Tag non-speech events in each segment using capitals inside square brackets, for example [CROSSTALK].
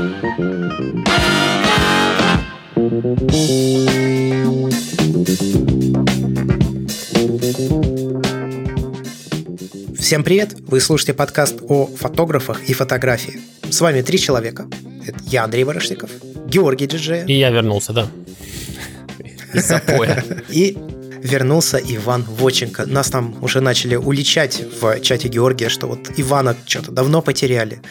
Всем привет! Вы слушаете подкаст о фотографах и фотографии. С вами три человека. Это я, Андрей Ворошников, Георгий Диджея. И я вернулся, да. Из запоя. [LAUGHS] И вернулся Иван Воченко. Нас там уже начали уличать в чате Георгия, что вот Ивана что-то давно потеряли.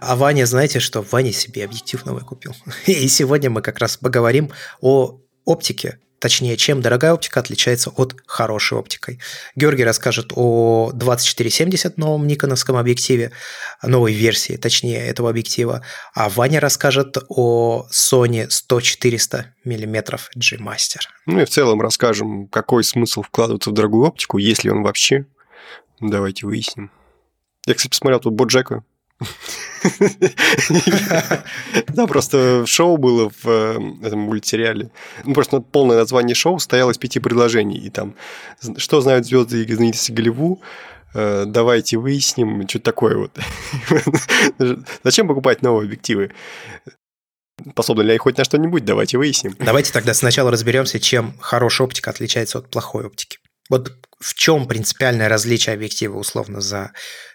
А Ваня, знаете что? Ваня себе объектив новый купил. [LAUGHS] И сегодня мы как раз поговорим о оптике точнее, чем дорогая оптика отличается от хорошей оптикой. Георгий расскажет о 2470 новом никоновском объективе, новой версии, точнее, этого объектива, а Ваня расскажет о Sony 100-400 мм G-Master. Ну и в целом расскажем, какой смысл вкладываться в дорогую оптику, если он вообще. Давайте выясним. Я, кстати, посмотрел тут Боджека, да, просто шоу было в э, этом мультсериале. Ну, просто полное название шоу состояло из пяти предложений. И там, что знают звезды и знаменитости Голливу, э, давайте выясним, что такое вот. [LAUGHS] Зачем покупать новые объективы? Способны ли они хоть на что-нибудь? Давайте выясним. Давайте тогда сначала разберемся, чем хорошая оптика отличается от плохой оптики. Вот в чем принципиальное различие объектива условно за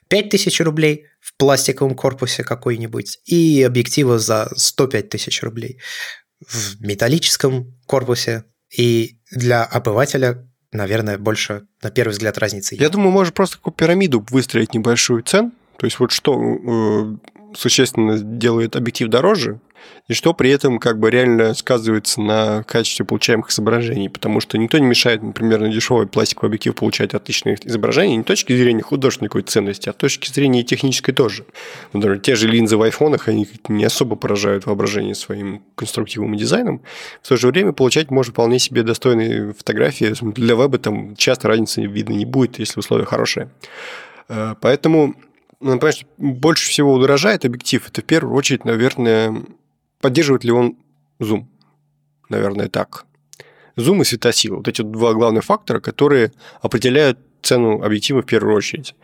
5000 рублей в пластиковом корпусе какой-нибудь и объектива за 105 тысяч рублей в металлическом корпусе. И для обывателя, наверное, больше на первый взгляд разницы Я думаю, можно просто такую пирамиду выстроить небольшую цен. То есть вот что э, существенно делает объектив дороже, и что при этом как бы реально сказывается на качестве получаемых изображений, потому что никто не мешает, например, на дешевый пластиковый объектив получать отличные изображения не с точки зрения художественной какой ценности, а с точки зрения технической тоже. Например, те же линзы в айфонах, они не особо поражают воображение своим конструктивным дизайном, в то же время получать можно вполне себе достойные фотографии. Для веба там часто разницы видно не будет, если условия хорошие. Э, поэтому ну, понимаешь, больше всего удорожает объектив, это в первую очередь, наверное, поддерживает ли он зум. Наверное, так. Зум и светосила. Вот эти два главных фактора, которые определяют цену объектива в первую очередь.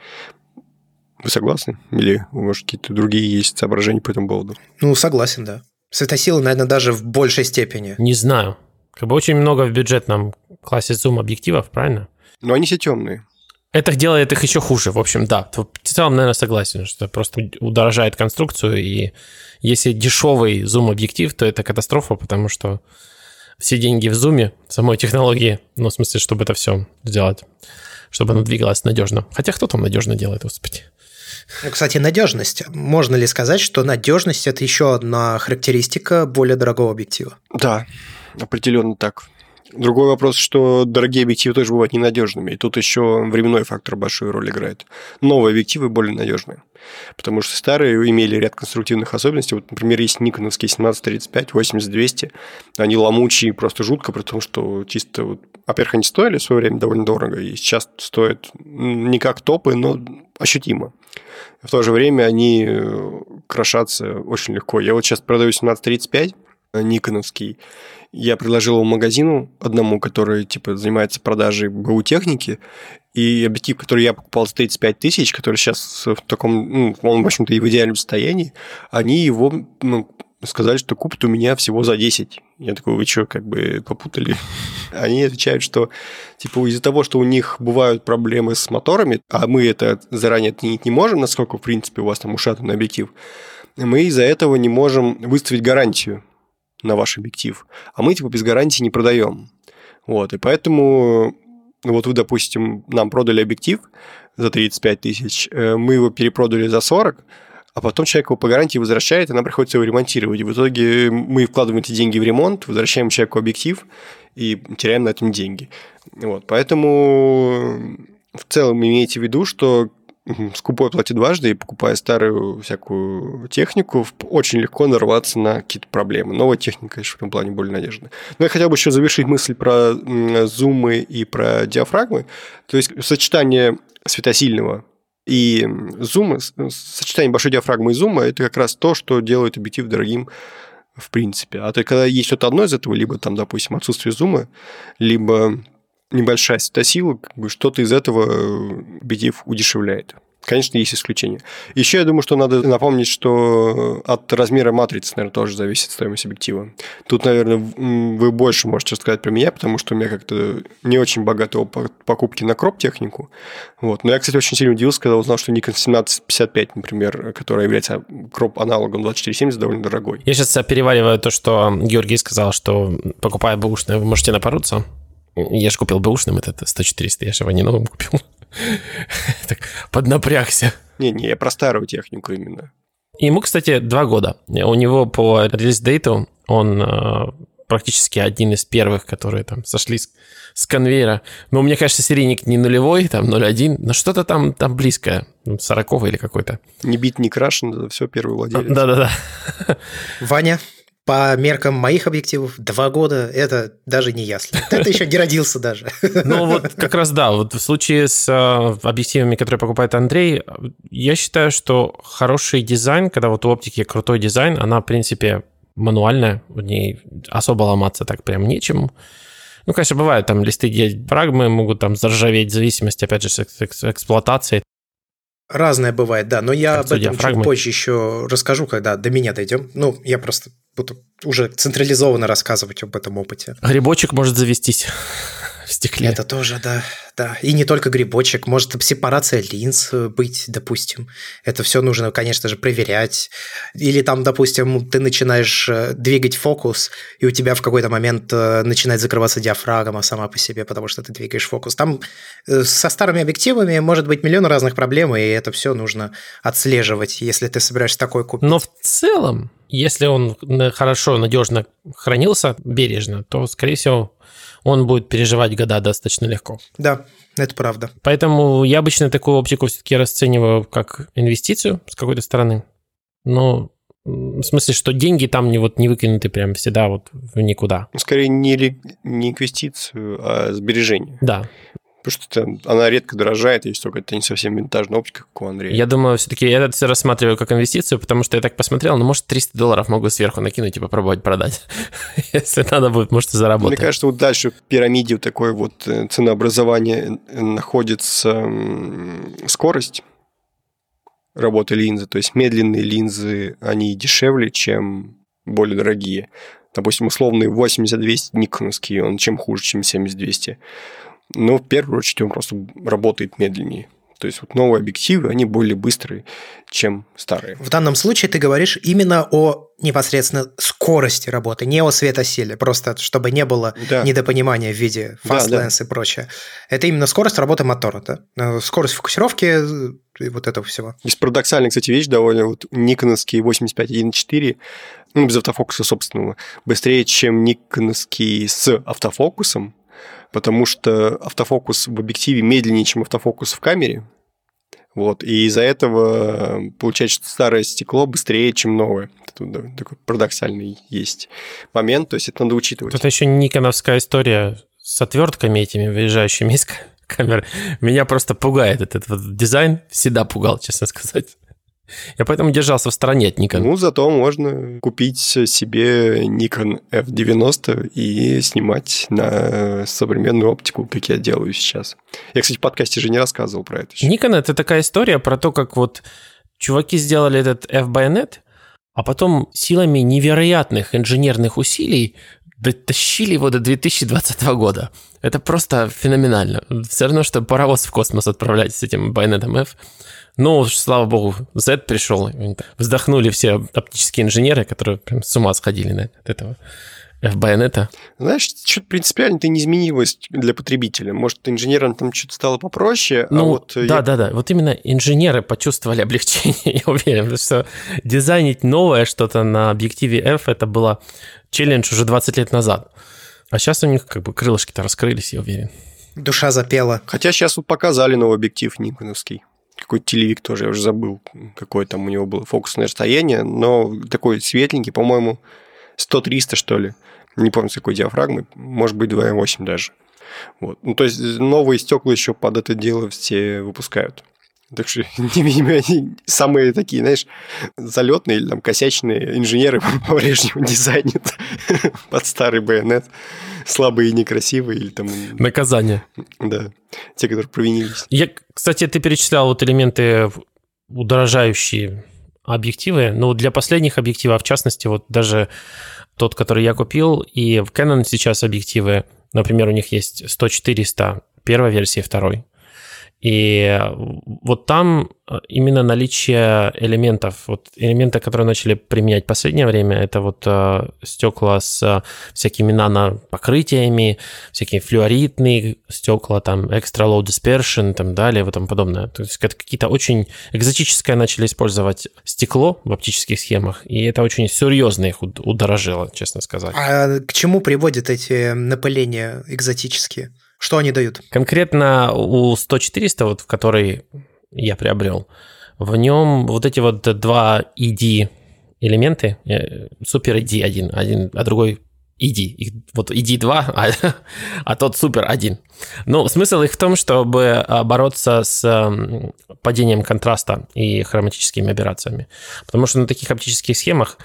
Вы согласны? Или, может, какие-то другие есть соображения по этому поводу? Ну, согласен, да. Светосила, наверное, даже в большей степени. Не знаю. Как бы очень много в бюджетном классе зум объективов, правильно? Но они все темные. Это делает их еще хуже, в общем, да. В целом, наверное, согласен, что просто удорожает конструкцию, и если дешевый зум-объектив, то это катастрофа, потому что все деньги в зуме, в самой технологии, ну, в смысле, чтобы это все сделать, чтобы оно двигалось надежно. Хотя кто там надежно делает, господи? Ну, кстати, надежность. Можно ли сказать, что надежность – это еще одна характеристика более дорогого объектива? Да, определенно так. Другой вопрос, что дорогие объективы тоже бывают ненадежными, и тут еще временной фактор большую роль играет. Новые объективы более надежные, потому что старые имели ряд конструктивных особенностей. Вот, например, есть никоновские 1735, 80-200, они ломучие просто жутко, потому что чисто, вот, во-первых, они стоили в свое время довольно дорого, и сейчас стоят не как топы, но ощутимо. В то же время они э, крошатся очень легко. Я вот сейчас продаю 1735, никоновский. Я предложил магазину одному, который типа занимается продажей БУ техники, и объектив, который я покупал за 35 тысяч, который сейчас в таком, ну, он, в общем-то, и в идеальном состоянии, они его ну, сказали, что купят у меня всего за 10. Я такой, вы что, как бы попутали? [LAUGHS] Они отвечают, что типа из-за того, что у них бывают проблемы с моторами, а мы это заранее оценить не можем, насколько, в принципе, у вас там ушатанный объектив, мы из-за этого не можем выставить гарантию на ваш объектив, а мы типа без гарантии не продаем. Вот, и поэтому вот вы, допустим, нам продали объектив за 35 тысяч, э, мы его перепродали за 40, а потом человек его по гарантии возвращает, и нам приходится его ремонтировать. В итоге мы вкладываем эти деньги в ремонт, возвращаем человеку объектив и теряем на этом деньги. Вот, поэтому в целом имейте в виду, что скупой платит дважды, и покупая старую всякую технику, очень легко нарваться на какие-то проблемы. Новая техника, конечно, в этом плане более надежная. Но я хотел бы еще завершить мысль про зумы и про диафрагмы. То есть сочетание светосильного и зума, сочетание большой диафрагмы и зума, это как раз то, что делает объектив дорогим в принципе. А то когда есть что-то одно из этого, либо там, допустим, отсутствие зума, либо небольшая светосила, как бы что-то из этого объектив удешевляет. Конечно, есть исключения. Еще я думаю, что надо напомнить, что от размера матрицы, наверное, тоже зависит стоимость объектива. Тут, наверное, вы больше можете сказать про меня, потому что у меня как-то не очень богатый опыт покупки на кроп-технику. Вот. Но я, кстати, очень сильно удивился, когда узнал, что Nikon 1755, например, которая является кроп-аналогом 2470, довольно дорогой. Я сейчас перевариваю то, что Георгий сказал, что покупая бэушный, вы можете напороться. Я же купил бэушным этот 100-400, я же его не новым купил. [LAUGHS] так, поднапрягся. Не-не, я про старую технику именно. Ему, кстати, два года. У него по релиз-дейту он э, практически один из первых, которые там сошли с, с конвейера. Но мне кажется, серийник не нулевой, там 0.1, но что-то там, там близкое, 40 или какой-то. Не бит, не крашен, это все первый владелец. Да-да-да. Ваня, по меркам моих объективов, два года – это даже не ясно. [LAUGHS] Это еще не родился даже. [LAUGHS] Ну вот как раз да, вот в случае с э, объективами, которые покупает Андрей, я считаю, что хороший дизайн, когда вот у оптики крутой дизайн, она, в принципе, мануальная, в ней особо ломаться так прям нечему. Ну, конечно, бывают там листы фрагмы могут там заржаветь в зависимости, опять же, с эксплуатацией. Разное бывает, да, но я как об этом чуть позже еще расскажу, когда до меня дойдем. Ну, я просто буду уже централизованно рассказывать об этом опыте. Грибочек может завестись в стекле. Это тоже, да, да. И не только грибочек, может сепарация линз быть, допустим. Это все нужно, конечно же, проверять. Или там, допустим, ты начинаешь э, двигать фокус, и у тебя в какой-то момент э, начинает закрываться диафрагма сама по себе, потому что ты двигаешь фокус. Там э, со старыми объективами может быть миллион разных проблем, и это все нужно отслеживать, если ты собираешься такой купить. Но в целом, если он хорошо, надежно хранился, бережно, то, скорее всего, он будет переживать года достаточно легко. Да, это правда. Поэтому я обычно такую оптику все-таки расцениваю как инвестицию с какой-то стороны. Но в смысле, что деньги там не, вот, не выкинуты прям всегда вот в никуда. Скорее не, не инвестицию, а сбережение. Да. Потому что она редко дорожает, если только это не совсем винтажная оптика, как у Андрея. Я думаю, все-таки я это рассматриваю как инвестицию, потому что я так посмотрел, ну, может, 300 долларов могу сверху накинуть и попробовать продать. [LAUGHS] Если надо будет, может, и заработать. Мне кажется, вот дальше в пирамиде такой вот э, ценообразования находится скорость работы линзы. То есть медленные линзы, они дешевле, чем более дорогие. Допустим, условный 80-200 никоновский, он чем хуже, чем 70-200. Но в первую очередь он просто работает медленнее. То есть вот новые объективы, они более быстрые, чем старые. В данном случае ты говоришь именно о непосредственно скорости работы, не о светосиле, просто чтобы не было да. недопонимания в виде fast да, lens да. и прочее. Это именно скорость работы мотора, да? Э, скорость фокусировки э, и вот этого всего. Из парадоксальной, кстати, вещь довольно, вот никоновский 85.1.4, ну, без автофокуса собственного, быстрее, чем никоновский с автофокусом, потому что автофокус в объективе медленнее, чем автофокус в камере. Вот, и из-за этого получается, что старое стекло быстрее, чем новое. Тут такой парадоксальный есть момент, то есть это надо учитывать. Тут еще никоновская история с отвертками этими выезжающими из [LAUGHS] камер. Меня просто пугает этот вот дизайн, всегда пугал, честно сказать. Я поэтому держался в стороне от Nikon. Ну, зато можно купить себе Nikon F90 и снимать на современную оптику, как я делаю сейчас. Я, кстати, в подкасте же не рассказывал про это. Еще. Nikon — это такая история про то, как вот чуваки сделали этот F-байонет, а потом силами невероятных инженерных усилий дотащили его до 2020 года. Это просто феноменально. Все равно, что паровоз в космос отправлять с этим байонетом F. Ну, слава богу, Z пришел. Вздохнули все оптические инженеры, которые прям с ума сходили на от этого F-байонета. Знаешь, что-то принципиально-то не изменилось для потребителя. Может, инженерам там что-то стало попроще, а ну, а вот... Да, я... да, да. Вот именно инженеры почувствовали облегчение, [LAUGHS] я уверен, что дизайнить новое что-то на объективе F это было челлендж уже 20 лет назад. А сейчас у них как бы крылышки-то раскрылись, я уверен. Душа запела. Хотя сейчас вот показали новый объектив никоновский какой-то телевик тоже, я уже забыл, какое там у него было фокусное расстояние, но такой светленький, по-моему, 100-300, что ли. Не помню, с какой диафрагмой, может быть, 2.8 даже. Вот. Ну, то есть новые стекла еще под это дело все выпускают. Так что, [LAUGHS] видимо, они самые такие, знаешь, залетные или там косячные инженеры [LAUGHS] по-прежнему дизайнят [LAUGHS] под старый байонет. Слабые и некрасивые или там... Наказание. Да, те, которые провинились. Я, кстати, ты перечислял вот элементы удорожающие объективы. Ну, для последних объективов, в частности, вот даже тот, который я купил, и в Canon сейчас объективы, например, у них есть 100-400 первой версии, второй. И вот там э, именно наличие элементов, вот элементы, которые начали применять в последнее время, это вот э, стекла с э, всякими нано-покрытиями, всякие флюоритные стекла, там, extra low dispersion и так далее, и тому подобное. То есть это какие-то очень экзотическое начали использовать стекло в оптических схемах, и это очень серьезно их удорожило, честно сказать. А к чему приводят эти напыления экзотические? Что они дают? Конкретно у 100-400, вот, который я приобрел, в нем вот эти вот два ED элементы, э, супер ED один, один, а другой ED. Вот ED 2, [LAUGHS] а, а тот супер один. Ну, смысл их в том, чтобы бороться с падением контраста и хроматическими операциями. Потому что на таких оптических схемах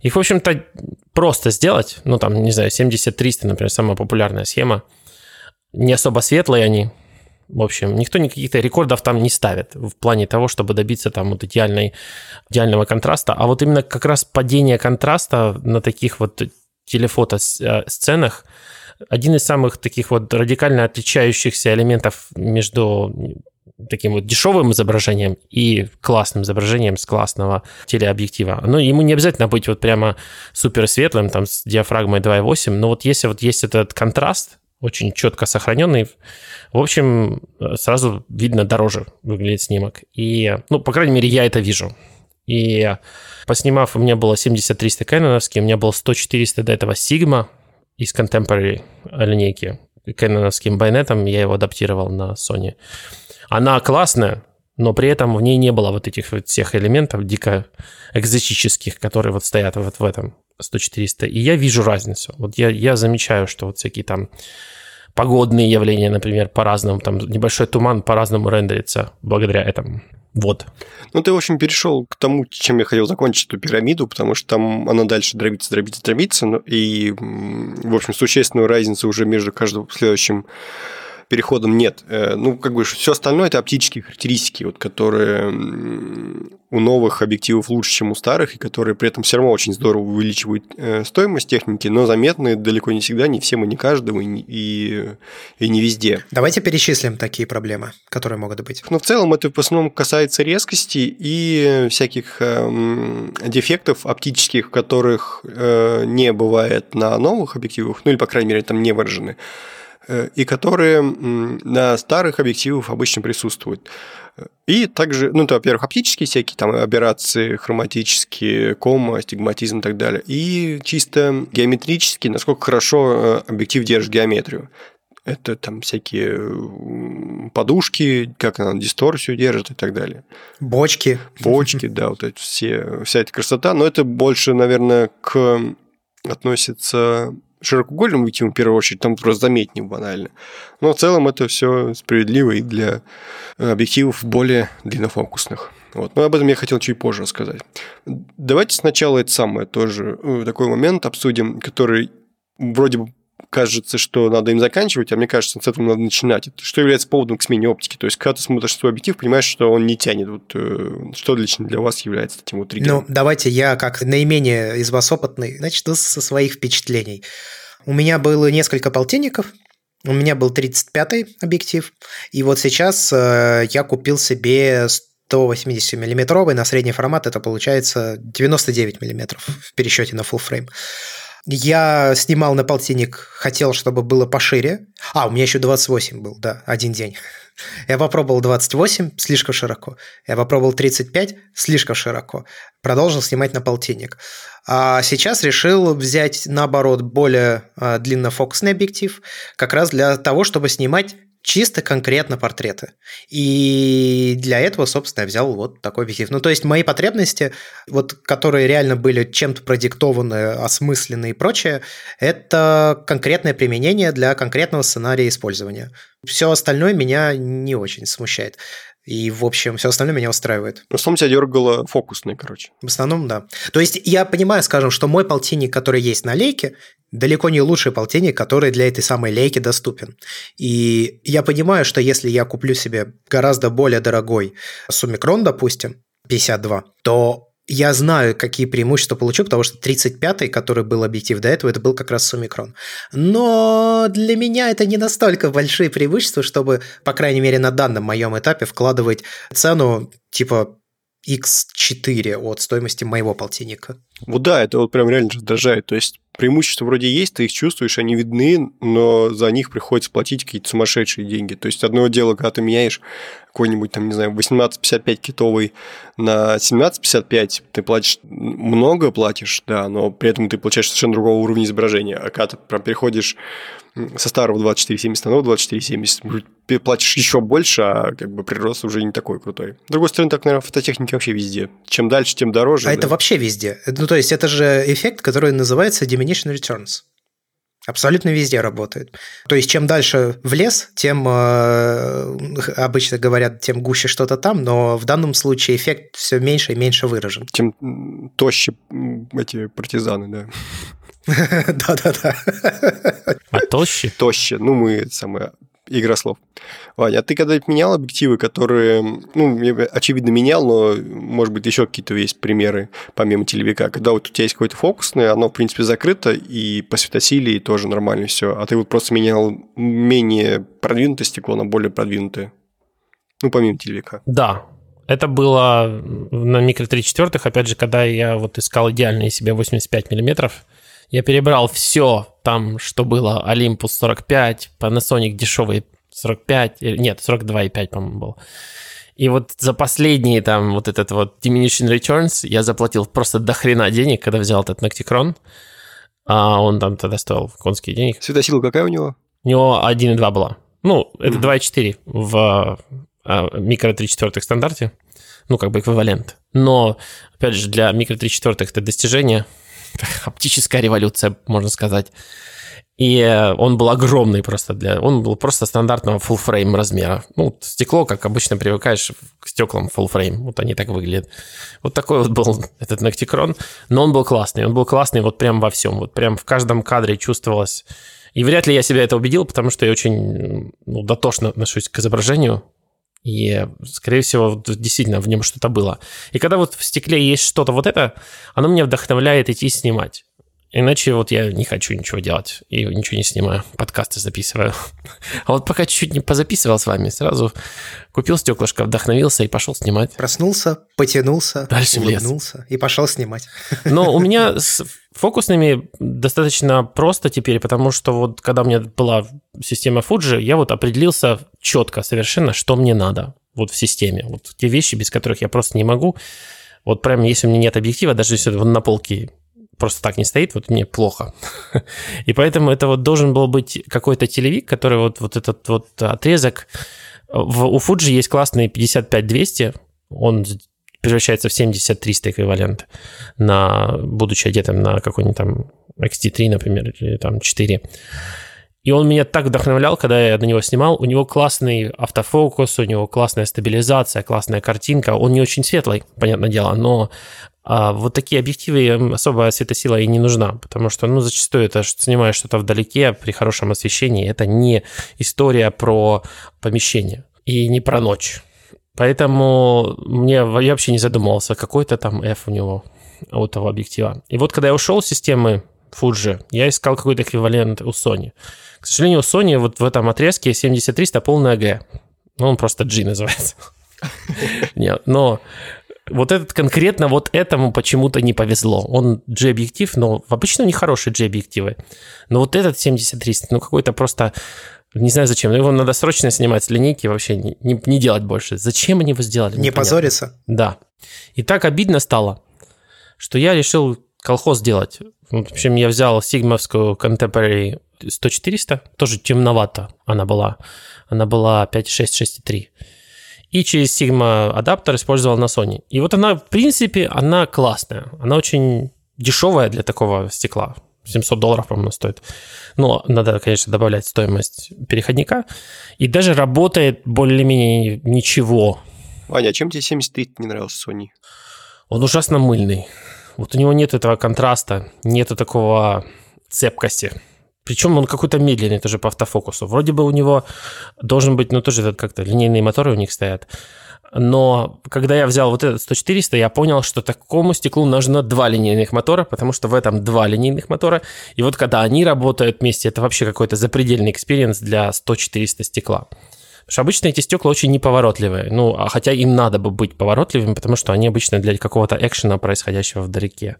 их, в общем-то, просто сделать, ну, там, не знаю, 70-300, например, самая популярная схема – не особо светлые они. В общем, никто никаких-то рекордов там не ставит в плане того, чтобы добиться там вот идеальной, идеального контраста. А вот именно как раз падение контраста на таких вот телефото-сценах один из самых таких вот радикально отличающихся элементов между таким вот дешевым изображением и классным изображением с классного телеобъектива. Но ему не обязательно быть вот прямо супер светлым, там, с диафрагмой 2.8, но вот если вот есть этот контраст, очень четко сохраненный. В общем, сразу видно дороже выглядит снимок. И, ну, по крайней мере, я это вижу. И поснимав, у меня было 70-300 кэноновский, у меня был 100-400 до этого Sigma из Contemporary линейки. Кэноновским байонетом я его адаптировал на Sony. Она классная, но при этом в ней не было вот этих вот всех элементов дико экзотических, которые вот стоят вот в этом 100-400. И я вижу разницу. Вот я, я замечаю, что вот всякие там погодные явления, например, по-разному, там небольшой туман по-разному рендерится благодаря этому. Вот. Ну, ты, в общем, перешел к тому, чем я хотел закончить эту пирамиду, потому что там она дальше дробится, дробится, дробится, ну, и, в общем, существенную разницу уже между каждым следующим переходом нет. Э, ну, как бы все остальное это оптические характеристики, вот, которые у новых объективов лучше, чем у старых, и которые при этом все равно очень здорово увеличивают э, стоимость техники, но заметны далеко не всегда, не всем и не каждому, и, и, и не везде. Давайте перечислим такие проблемы, которые могут быть. Но в целом это в основном касается резкости и всяких э, дефектов оптических, которых э, не бывает на новых объективах, ну или, по крайней мере, там не выражены. Э, и которые на старых объективах обычно присутствуют. И также, ну, это, во-первых, оптические всякие там операции, хроматические, кома, астигматизм и так далее. И чисто геометрические, насколько хорошо э, объектив держит геометрию. Это там всякие подушки, как она дисторсию держит и так далее. Бочки. Бочки, да, вот эти все, вся эта красота. Но это больше, наверное, к относится широкоугольным объективом, в первую очередь, там просто заметнее банально. Но в целом это все справедливо и для э, объективов более длиннофокусных. Вот. Но об этом я хотел чуть позже рассказать. Давайте сначала это самое тоже э, такой момент обсудим, который вроде бы кажется, что надо им заканчивать, а мне кажется, с этого надо начинать. Что является поводом к смене оптики? То есть, когда ты смотришь свой объектив, понимаешь, что он не тянет. Вот, э, что лично для вас является этим вот триггером? Ну, давайте я, как наименее из вас опытный, начну со своих впечатлений. У меня было несколько полтинников, у меня был 35-й объектив, и вот сейчас э, я купил себе 180 миллиметровый на средний формат, это получается 99 миллиметров в пересчете на full frame. Я снимал на полтинник, хотел, чтобы было пошире. А, у меня еще 28 был, да, один день. [LAUGHS] Я попробовал 28, слишком широко. Я попробовал 35, слишком широко. Продолжил снимать на полтинник. А сейчас решил взять, наоборот, более а, длиннофокусный объектив, как раз для того, чтобы снимать чисто конкретно портреты. И для этого, собственно, я взял вот такой объектив. Ну, то есть мои потребности, вот, которые реально были чем-то продиктованы, осмыслены и прочее, это конкретное применение для конкретного сценария использования. Все остальное меня не очень смущает. И, в общем, все остальное меня устраивает. В основном тебя дергало фокусный, короче. В основном, да. То есть я понимаю, скажем, что мой полтинник, который есть на лейке, далеко не лучший полтинник, который для этой самой лейки доступен. И я понимаю, что если я куплю себе гораздо более дорогой сумикрон, допустим, 52, то я знаю, какие преимущества получу, потому что 35-й, который был объектив до этого, это был как раз сумикрон. Но для меня это не настолько большие преимущества, чтобы, по крайней мере, на данном моем этапе вкладывать цену типа X4 от стоимости моего полтинника. Вот да, это вот прям реально раздражает. То есть преимущества вроде есть, ты их чувствуешь, они видны, но за них приходится платить какие-то сумасшедшие деньги. То есть одно дело, когда ты меняешь какой-нибудь, там, не знаю, 1855 китовый на 1755, ты платишь много платишь, да, но при этом ты получаешь совершенно другого уровня изображения. А когда ты прям переходишь со старого 2470 на новый 2470, платишь еще больше, а как бы прирост уже не такой крутой. С другой стороны, так, наверное, фототехники вообще везде. Чем дальше, тем дороже. А да. это вообще везде. Ну, то есть, это же эффект, который называется diminishing returns. Абсолютно везде работает. То есть, чем дальше в лес, тем, э, обычно говорят, тем гуще что-то там, но в данном случае эффект все меньше и меньше выражен. Тем тоще эти партизаны, да. [LAUGHS] Да-да-да. А тоще? Тоще. Ну, мы самое игра слов. Ваня, а ты когда-нибудь менял объективы, которые, ну, очевидно, менял, но, может быть, еще какие-то есть примеры, помимо телевика, когда вот у тебя есть какой-то фокусный, оно, в принципе, закрыто, и по светосилии тоже нормально все, а ты вот просто менял менее продвинутое стекло на более продвинутое, ну, помимо телевика. Да, это было на микро 3 четвертых, опять же, когда я вот искал идеальные себе 85 миллиметров, я перебрал все там, что было. Olympus 45, Panasonic дешевый 45, нет, 42,5, по-моему, был. И вот за последние там вот этот вот diminishing returns я заплатил просто до хрена денег, когда взял этот Nocticron. А он там тогда стоил конские денег. Светосила какая у него? У него 1,2 была. Ну, это mm-hmm. 2,4 в а, микро 3 четвертых стандарте. Ну, как бы эквивалент. Но, опять же, для микро 3 четвертых это достижение – оптическая революция, можно сказать. И э, он был огромный просто для... Он был просто стандартного full frame размера. Ну, стекло, как обычно привыкаешь к стеклам full frame. Вот они так выглядят. Вот такой вот был этот Nocticron. Но он был классный. Он был классный вот прям во всем. Вот прям в каждом кадре чувствовалось... И вряд ли я себя это убедил, потому что я очень ну, дотошно отношусь к изображению. И, скорее всего, действительно в нем что-то было. И когда вот в стекле есть что-то вот это, оно меня вдохновляет идти снимать. Иначе вот я не хочу ничего делать и ничего не снимаю, подкасты записываю. [LAUGHS] А вот пока чуть-чуть не позаписывал с вами, сразу купил стеклышко, вдохновился и пошел снимать. Проснулся, потянулся, Дальше улыбнулся и пошел снимать. Но у меня [LAUGHS] фокусными достаточно просто теперь, потому что вот когда у меня была система Fuji, я вот определился четко совершенно, что мне надо вот в системе. Вот те вещи, без которых я просто не могу. Вот прям если у меня нет объектива, даже если он на полке просто так не стоит, вот мне плохо. [LAUGHS] И поэтому это вот должен был быть какой-то телевик, который вот, вот этот вот отрезок... В, у Fuji есть классный 55-200, он превращается в 70-300 эквивалент, на, будучи одетым на какой-нибудь там XT3, например, или там 4. И он меня так вдохновлял, когда я на него снимал. У него классный автофокус, у него классная стабилизация, классная картинка. Он не очень светлый, понятное дело, но а вот такие объективы особая светосила и не нужна, потому что, ну, зачастую это снимаешь что-то вдалеке при хорошем освещении. Это не история про помещение и не про ночь. Поэтому мне я вообще не задумывался, какой-то там F у него, у того объектива. И вот когда я ушел с системы Fuji, я искал какой-то эквивалент у Sony. К сожалению, у Sony вот в этом отрезке 7300 полная G. Ну, он просто G называется. [LAUGHS] Нет, но вот этот конкретно вот этому почему-то не повезло. Он G-объектив, но обычно у них хорошие G-объективы. Но вот этот 70-300, ну какой-то просто... Не знаю зачем, но его надо срочно снимать с линейки, вообще не, не, не делать больше. Зачем они его сделали? Не Непонятно. позориться? Да. И так обидно стало, что я решил колхоз делать. В общем, я взял сигмовскую Contemporary 100-400, тоже темновато она была. Она была 5.6, 6.3 и через Sigma адаптер использовал на Sony. И вот она, в принципе, она классная. Она очень дешевая для такого стекла. 700 долларов, по-моему, стоит. Но надо, конечно, добавлять стоимость переходника. И даже работает более-менее ничего. Ваня, а чем тебе 73 не нравился Sony? Он ужасно мыльный. Вот у него нет этого контраста, нету такого цепкости. Причем он какой-то медленный тоже по автофокусу. Вроде бы у него должен быть, ну, тоже этот как-то линейные моторы у них стоят. Но когда я взял вот этот 100-400, я понял, что такому стеклу нужно два линейных мотора, потому что в этом два линейных мотора. И вот когда они работают вместе, это вообще какой-то запредельный experience для 100-400 стекла. Потому что обычно эти стекла очень неповоротливые. Ну, а хотя им надо бы быть поворотливыми, потому что они обычно для какого-то экшена, происходящего вдалеке.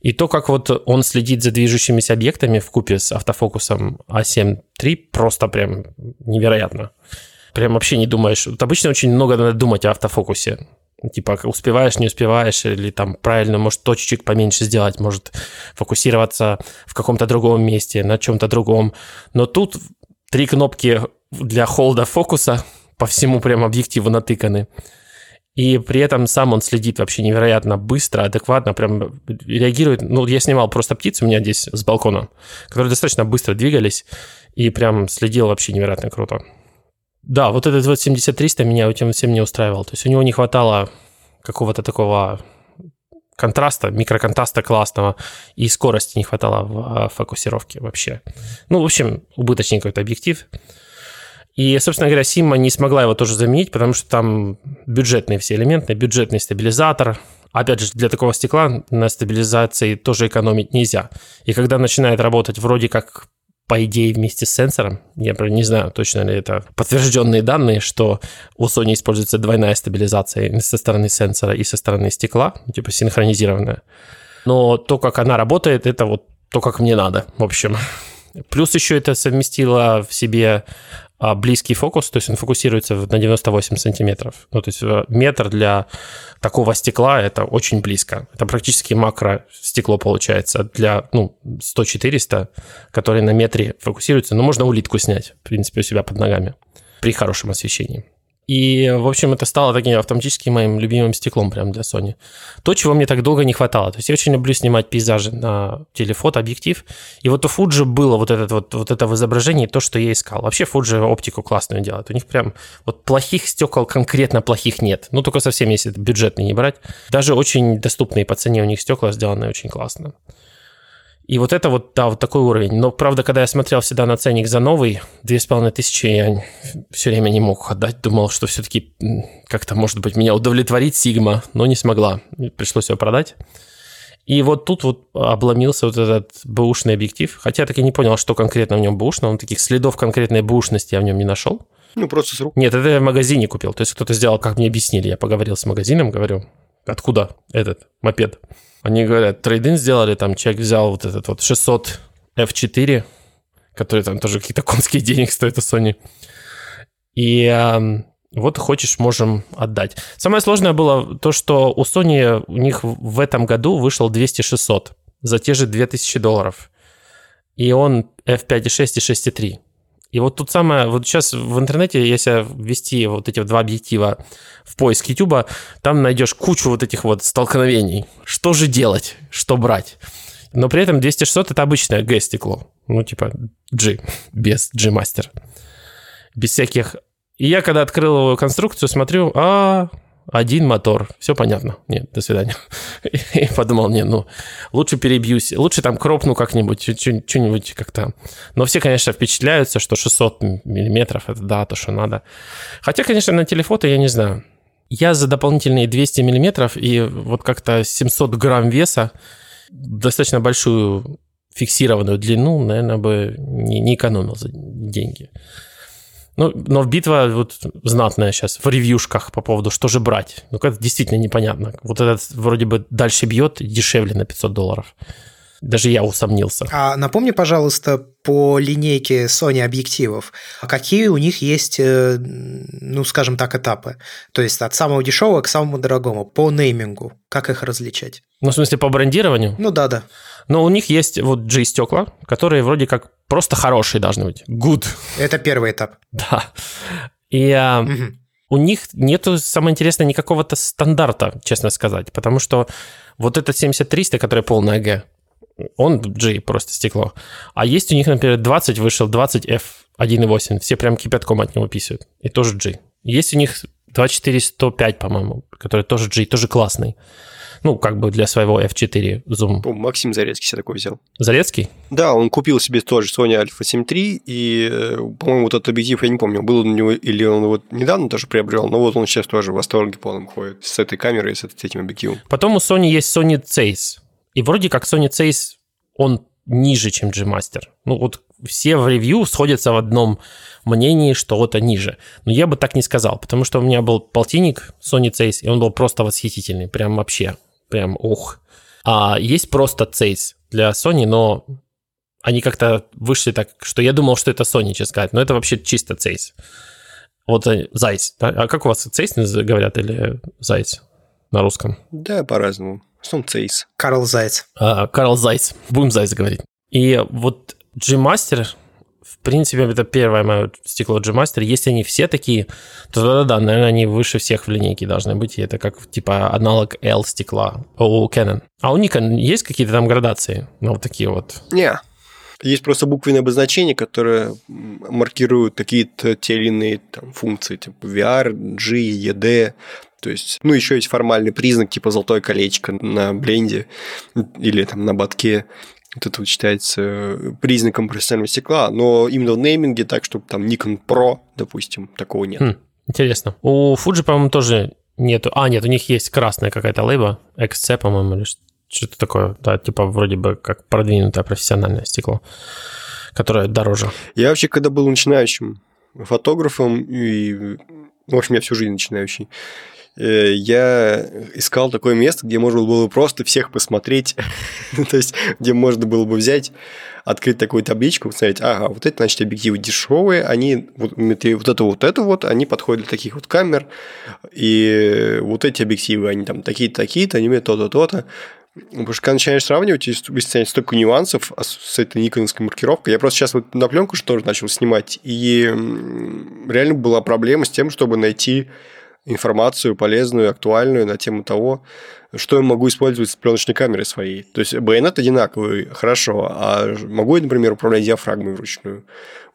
И то, как вот он следит за движущимися объектами в купе с автофокусом А7 III, просто прям невероятно. Прям вообще не думаешь. Вот обычно очень много надо думать о автофокусе. Типа, успеваешь, не успеваешь, или там правильно, может, точечек поменьше сделать, может фокусироваться в каком-то другом месте, на чем-то другом. Но тут три кнопки для холда фокуса по всему прям объективу натыканы. И при этом сам он следит вообще невероятно быстро, адекватно, прям реагирует. Ну, я снимал просто птицы у меня здесь с балкона, которые достаточно быстро двигались, и прям следил вообще невероятно круто. Да, вот этот вот 70-300 меня этим всем не устраивал. То есть у него не хватало какого-то такого контраста, микроконтраста классного, и скорости не хватало в а, фокусировке вообще. Ну, в общем, убыточный какой-то объектив. И, собственно говоря, Сима не смогла его тоже заменить, потому что там бюджетные все элементы, бюджетный стабилизатор. Опять же, для такого стекла на стабилизации тоже экономить нельзя. И когда начинает работать вроде как по идее, вместе с сенсором. Я не знаю, точно ли это подтвержденные данные, что у Sony используется двойная стабилизация со стороны сенсора и со стороны стекла, типа синхронизированная. Но то, как она работает, это вот то, как мне надо, в общем. Плюс еще это совместило в себе близкий фокус, то есть он фокусируется на 98 сантиметров. Ну, то есть э, метр для такого стекла – это очень близко. Это практически макро стекло получается для ну, 100-400, которые на метре фокусируются. Но можно улитку снять, в принципе, у себя под ногами при хорошем освещении. И, в общем, это стало таким автоматически моим любимым стеклом прям для Sony. То, чего мне так долго не хватало. То есть я очень люблю снимать пейзажи на телефото, объектив. И вот у Fuji было вот, этот, вот, вот это в изображении то, что я искал. Вообще Fuji оптику классную делает. У них прям вот плохих стекол конкретно плохих нет. Ну, только совсем, если бюджетный не брать. Даже очень доступные по цене у них стекла сделаны очень классно. И вот это вот, да, вот такой уровень. Но, правда, когда я смотрел всегда на ценник за новый, две с половиной тысячи я все время не мог отдать. Думал, что все-таки как-то, может быть, меня удовлетворит Сигма, но не смогла. Пришлось его продать. И вот тут вот обломился вот этот бэушный объектив. Хотя я так и не понял, что конкретно в нем бэушно. Он таких следов конкретной бэушности я в нем не нашел. Ну, просто с рук. Нет, это я в магазине купил. То есть кто-то сделал, как мне объяснили. Я поговорил с магазином, говорю, откуда этот мопед? Они говорят, трейдинг сделали, там человек взял вот этот вот 600 F4, который там тоже какие-то конские денег стоит у Sony. И э, вот хочешь, можем отдать. Самое сложное было то, что у Sony у них в этом году вышел 200-600 за те же 2000 долларов. И он F5.6 и 6.3. И вот тут самое, вот сейчас в интернете, если ввести вот эти два объектива в поиск YouTube, там найдешь кучу вот этих вот столкновений. Что же делать? Что брать? Но при этом 200-600 это обычное G-стекло. Ну, типа G, без G-Master. Без всяких... И я, когда открыл его конструкцию, смотрю, а, один мотор, все понятно. Нет, до свидания. [LAUGHS] И подумал, не, ну, лучше перебьюсь, лучше там кропну как-нибудь, что-нибудь как-то. Но все, конечно, впечатляются, что 600 миллиметров, это да, то, что надо. Хотя, конечно, на телефото я не знаю. Я за дополнительные 200 миллиметров и вот как-то 700 грамм веса, достаточно большую фиксированную длину, наверное, бы не, не экономил за деньги. Ну, но битва вот знатная сейчас в ревьюшках по поводу, что же брать. Ну, это действительно непонятно. Вот этот вроде бы дальше бьет дешевле на 500 долларов. Даже я усомнился. А напомни, пожалуйста, по линейке Sony объективов, какие у них есть, э, ну, скажем так, этапы? То есть от самого дешевого к самому дорогому, по неймингу, как их различать? Ну, в смысле, по брендированию? Ну да, да. Но у них есть вот G-стекла, которые вроде как просто хорошие должны быть. Good. Это первый этап. [LAUGHS] Да. И а, угу. у них нету, самое интересное, никакого-то стандарта, честно сказать. Потому что вот этот 70-300, который полная Г, он G, просто стекло. А есть у них, например, 20 вышел, 20F 1.8. Все прям кипятком от него писают. И тоже G. Есть у них 2405, по-моему, который тоже G, тоже классный. Ну, как бы для своего F4 зум. По Максим Зарецкий себе такой взял. Зарецкий? Да, он купил себе тоже Sony Alpha 7 III, и, э, по-моему, вот этот объектив, я не помню, был он у него или он его недавно тоже приобрел, но вот он сейчас тоже в восторге полном ходит с этой камерой, с этим объективом. Потом у Sony есть Sony Zeiss. И вроде как Sony Zeiss, он ниже, чем G-Master. Ну, вот все в ревью сходятся в одном мнении, что это ниже. Но я бы так не сказал, потому что у меня был полтинник Sony Zeiss, и он был просто восхитительный, прям вообще прям ух. А есть просто Zeiss для Sony, но они как-то вышли так, что я думал, что это Sony, честно сказать, но это вообще чисто Zeiss. Вот э, Zeiss. Да? А как у вас Zeiss говорят или Zeiss на русском? Да, по-разному. Zeiss? Карл Зайц. А, Карл Зайц. Будем Зайц говорить. И вот G-Master в принципе, это первое мое стекло G-Master. Если они все такие, то да-да-да, наверное, они выше всех в линейке должны быть. И это как, типа, аналог L стекла у Canon. А у Nikon есть какие-то там градации? Ну, вот такие вот. Не, есть просто буквенные обозначения, которые маркируют какие-то те или иные там, функции, типа VR, G, ED. То есть, ну, еще есть формальный признак, типа золотое колечко на бленде или там на батке вот это вот считается э, признаком профессионального стекла, но именно в нейминге так, чтобы там Nikon Pro, допустим, такого нет. Хм, интересно. У Fuji, по-моему, тоже нету. А, нет, у них есть красная какая-то лейба, XC, по-моему, или что-то такое. Да, типа вроде бы как продвинутое профессиональное стекло, которое дороже. Я вообще, когда был начинающим фотографом, и, в общем, я всю жизнь начинающий, я искал такое место, где можно было просто всех посмотреть, [LAUGHS] то есть где можно было бы взять, открыть такую табличку, посмотреть, ага, вот эти, значит, объективы дешевые, они, вот, вот это вот это вот, они подходят для таких вот камер, и вот эти объективы, они там такие-то, такие-то, они имеют то-то, то-то, Потому что когда начинаешь сравнивать, есть столько нюансов с этой никоновской маркировкой. Я просто сейчас вот на пленку что тоже начал снимать, и реально была проблема с тем, чтобы найти информацию полезную, актуальную на тему того, что я могу использовать с пленочной камерой своей. То есть байонет одинаковый, хорошо, а могу я, например, управлять диафрагмой вручную?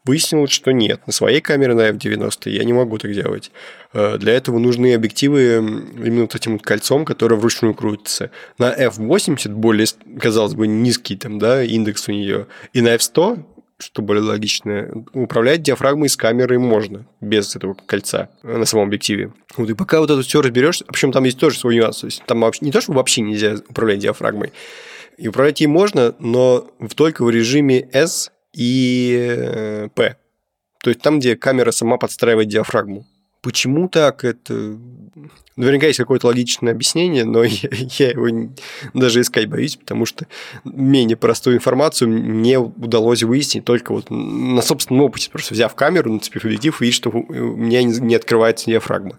Выяснилось, что нет. На своей камере на F90 я не могу так делать. Э, для этого нужны объективы именно вот этим вот кольцом, которое вручную крутится. На F80 более, казалось бы, низкий там, да, индекс у нее. И на F100 что более логично, управлять диафрагмой с камерой можно без этого кольца на самом объективе. Вот и пока вот это все разберешь, причем там есть тоже свой нюанс. То есть там вообще, не то, что вообще нельзя управлять диафрагмой, и управлять ей можно, но только в режиме S и э, P. То есть там, где камера сама подстраивает диафрагму. Почему так? Это наверняка есть какое-то логичное объяснение, но [LAUGHS] я, я его даже искать боюсь, потому что менее простую информацию мне удалось выяснить только вот на собственном опыте, просто взяв камеру, нацепив объектив, и что у меня не открывается диафрагма.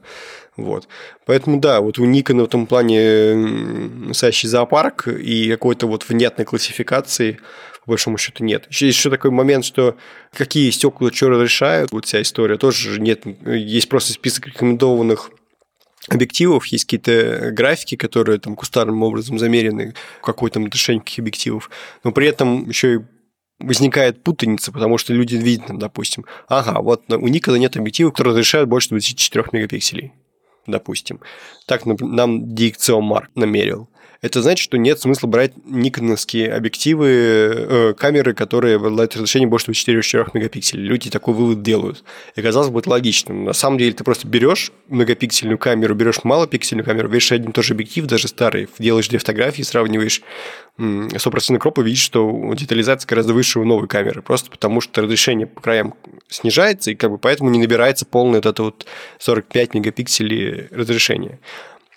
Вот. Поэтому да, вот у Никона в этом плане настоящий зоопарк и какой-то вот внятной классификации по большому счету нет. Еще есть еще такой момент, что какие стекла что разрешают, вот вся история тоже нет. Есть просто список рекомендованных объективов, есть какие-то графики, которые там кустарным образом замерены, какой там решение каких объективов, но при этом еще и возникает путаница, потому что люди видят, допустим, ага, вот у Никона нет объективов, которые разрешают больше 24 мегапикселей, допустим. Так нам DxO Mark намерил это значит, что нет смысла брать никоновские объективы, э, камеры, которые обладают разрешением больше 4 мегапикселей. Люди такой вывод делают. И казалось бы, это логично. На самом деле, ты просто берешь многопиксельную камеру, берешь малопиксельную камеру, берешь один и тот же объектив, даже старый, делаешь две фотографии, сравниваешь 100% кроп и видишь, что детализация гораздо выше у новой камеры, просто потому что разрешение по краям снижается, и как бы поэтому не набирается полное вот это вот 45 мегапикселей разрешения.